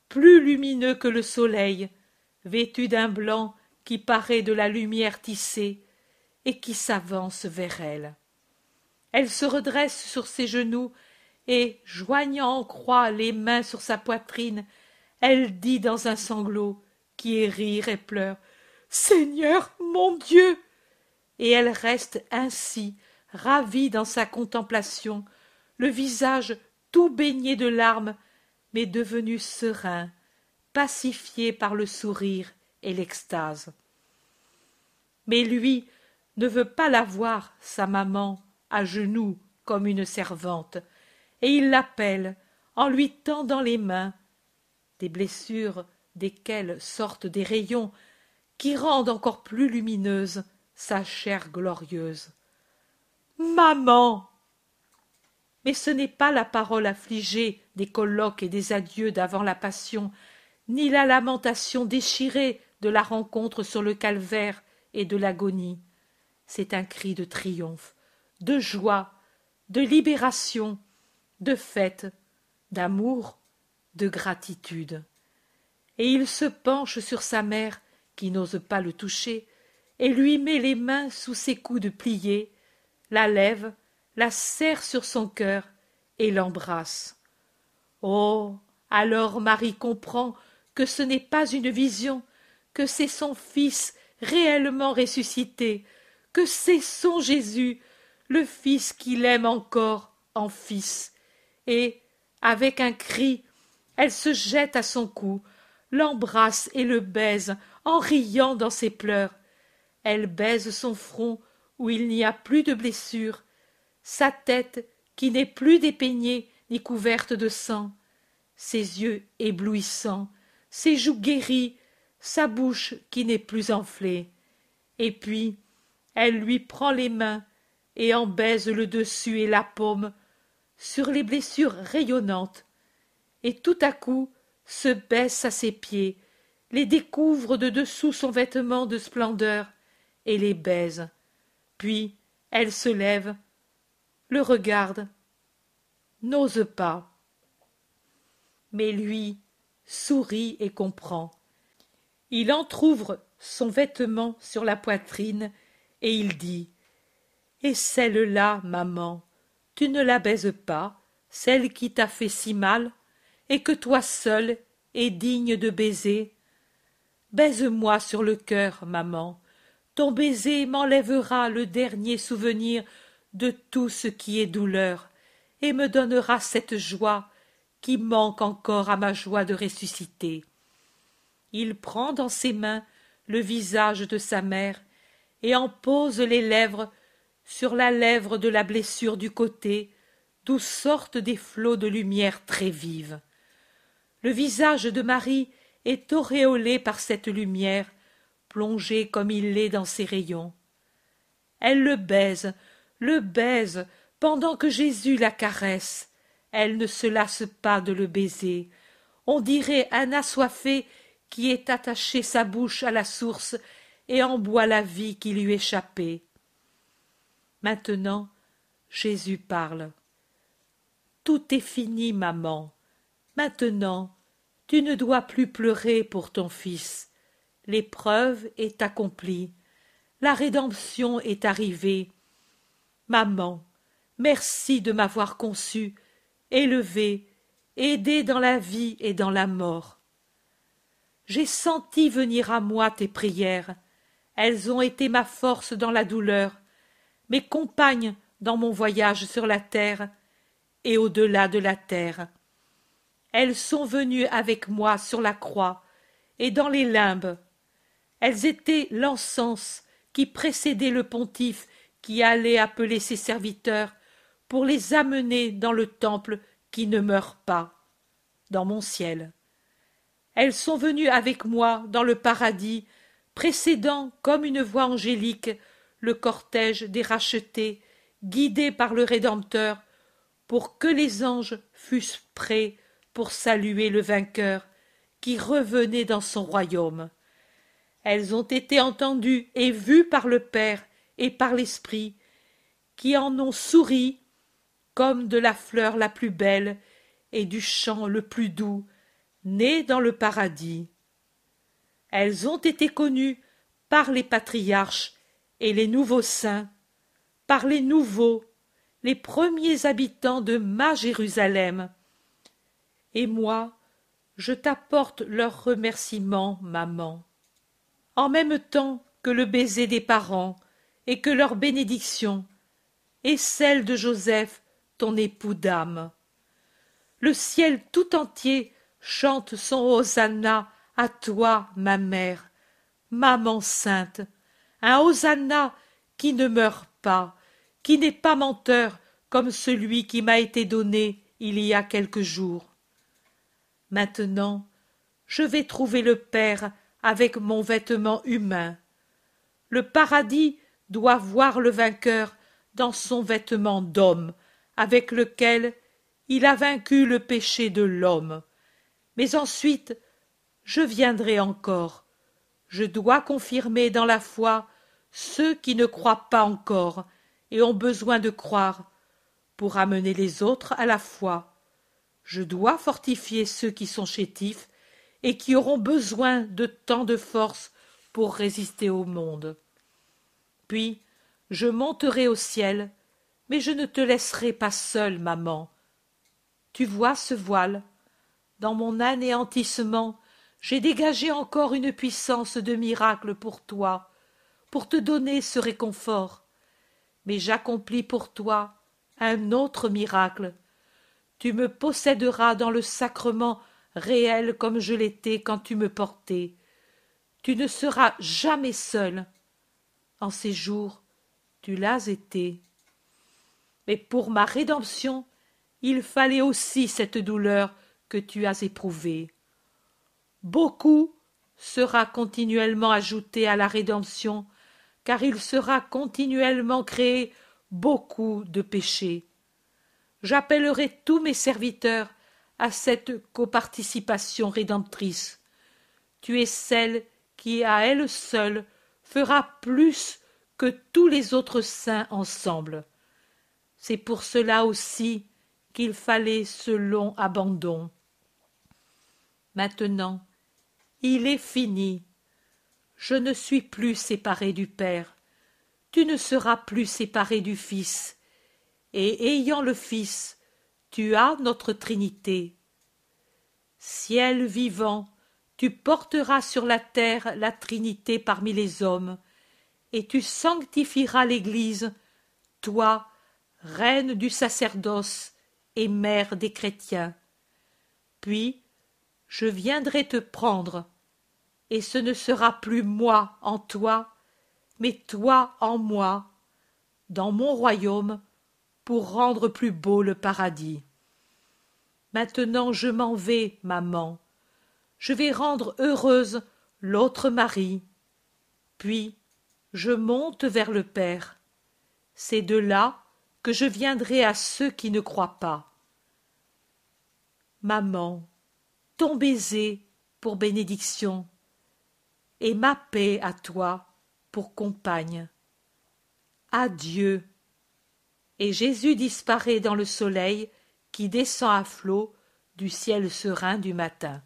Speaker 1: plus lumineux que le soleil, vêtu d'un blanc qui paraît de la lumière tissée, et qui s'avance vers elle. Elle se redresse sur ses genoux, et, joignant en croix les mains sur sa poitrine, elle dit dans un sanglot, qui est rire et pleure. Seigneur, mon Dieu. Et elle reste ainsi, ravie dans sa contemplation, le visage tout baigné de larmes, mais devenu serein, pacifié par le sourire et l'extase. Mais lui ne veut pas la voir, sa maman, à genoux comme une servante, et il l'appelle en lui tendant les mains, des blessures desquelles sortent des rayons qui rendent encore plus lumineuse sa chair glorieuse. Maman. Mais ce n'est pas la parole affligée des colloques et des adieux d'avant la passion, ni la lamentation déchirée de la rencontre sur le calvaire et de l'agonie. C'est un cri de triomphe, de joie, de libération, de fête, d'amour, de gratitude. Et il se penche sur sa mère, qui n'ose pas le toucher, et lui met les mains sous ses coudes pliés, la lève, la serre sur son cœur et l'embrasse. Oh. Alors Marie comprend que ce n'est pas une vision, que c'est son Fils réellement ressuscité, que c'est son Jésus, le Fils qu'il aime encore en Fils. Et, avec un cri, elle se jette à son cou, l'embrasse et le baise en riant dans ses pleurs. Elle baise son front où il n'y a plus de blessure, sa tête qui n'est plus dépeignée ni couverte de sang, ses yeux éblouissants, ses joues guéries, sa bouche qui n'est plus enflée. Et puis, elle lui prend les mains et en baise le dessus et la paume sur les blessures rayonnantes, et tout à coup se baisse à ses pieds, les découvre de dessous son vêtement de splendeur, et les baise. Puis elle se lève, le regarde, n'ose pas. Mais lui sourit et comprend. Il entr'ouvre son vêtement sur la poitrine, et il dit Et celle-là, maman, tu ne la baises pas, celle qui t'a fait si mal, et que toi seule es digne de baiser. Baise-moi sur le cœur, maman, ton baiser m'enlèvera le dernier souvenir de tout ce qui est douleur, et me donnera cette joie qui manque encore à ma joie de ressusciter. Il prend dans ses mains le visage de sa mère, et en pose les lèvres sur la lèvre de la blessure du côté, d'où sortent des flots de lumière très vive. Le visage de Marie est auréolé par cette lumière, plongé comme il l'est dans ses rayons. Elle le baise, le baise, pendant que Jésus la caresse. Elle ne se lasse pas de le baiser. On dirait un assoiffé qui est attaché sa bouche à la source et en boit la vie qui lui échappait. Maintenant, Jésus parle. Tout est fini, maman. Maintenant, tu ne dois plus pleurer pour ton fils. L'épreuve est accomplie. La rédemption est arrivée. Maman, merci de m'avoir conçu, élevé, aidé dans la vie et dans la mort. J'ai senti venir à moi tes prières. Elles ont été ma force dans la douleur, mes compagnes dans mon voyage sur la terre et au-delà de la terre. Elles sont venues avec moi sur la croix et dans les limbes. Elles étaient l'encens qui précédait le pontife qui allait appeler ses serviteurs pour les amener dans le temple qui ne meurt pas, dans mon ciel. Elles sont venues avec moi dans le paradis, précédant comme une voix angélique le cortège des rachetés, guidés par le Rédempteur, pour que les anges fussent prêts pour saluer le vainqueur qui revenait dans son royaume. Elles ont été entendues et vues par le Père et par l'Esprit, qui en ont souri comme de la fleur la plus belle et du chant le plus doux, nées dans le paradis. Elles ont été connues par les patriarches et les nouveaux saints, par les nouveaux, les premiers habitants de ma Jérusalem. Et moi, je t'apporte leurs remerciements, maman. En même temps que le baiser des parents et que leur bénédiction, et celle de Joseph, ton époux d'âme. Le ciel tout entier chante son hosanna à toi, ma mère, maman sainte, un hosanna qui ne meurt pas, qui n'est pas menteur comme celui qui m'a été donné il y a quelques jours. Maintenant, je vais trouver le Père avec mon vêtement humain. Le paradis doit voir le vainqueur dans son vêtement d'homme, avec lequel il a vaincu le péché de l'homme. Mais ensuite, je viendrai encore. Je dois confirmer dans la foi ceux qui ne croient pas encore et ont besoin de croire, pour amener les autres à la foi. Je dois fortifier ceux qui sont chétifs et qui auront besoin de tant de force pour résister au monde. Puis je monterai au ciel, mais je ne te laisserai pas seule, maman. Tu vois ce voile? Dans mon anéantissement, j'ai dégagé encore une puissance de miracle pour toi, pour te donner ce réconfort. Mais j'accomplis pour toi un autre miracle. Tu me posséderas dans le sacrement réel comme je l'étais quand tu me portais. Tu ne seras jamais seul. En ces jours, tu l'as été. Mais pour ma rédemption, il fallait aussi cette douleur que tu as éprouvée. Beaucoup sera continuellement ajouté à la rédemption, car il sera continuellement créé beaucoup de péchés. J'appellerai tous mes serviteurs à cette coparticipation rédemptrice. Tu es celle qui, à elle seule, fera plus que tous les autres saints ensemble. C'est pour cela aussi qu'il fallait ce long abandon. Maintenant, il est fini. Je ne suis plus séparé du Père. Tu ne seras plus séparé du Fils. Et ayant le Fils, tu as notre Trinité. Ciel vivant, tu porteras sur la terre la Trinité parmi les hommes, et tu sanctifieras l'Église, toi, reine du sacerdoce et mère des chrétiens. Puis je viendrai te prendre, et ce ne sera plus moi en toi, mais toi en moi, dans mon royaume, pour rendre plus beau le paradis. Maintenant je m'en vais, maman. Je vais rendre heureuse l'autre Marie. Puis je monte vers le Père. C'est de là que je viendrai à ceux qui ne croient pas. Maman, ton baiser pour bénédiction, et ma paix à toi pour compagne. Adieu. Et Jésus disparaît dans le soleil qui descend à flot du ciel serein du matin.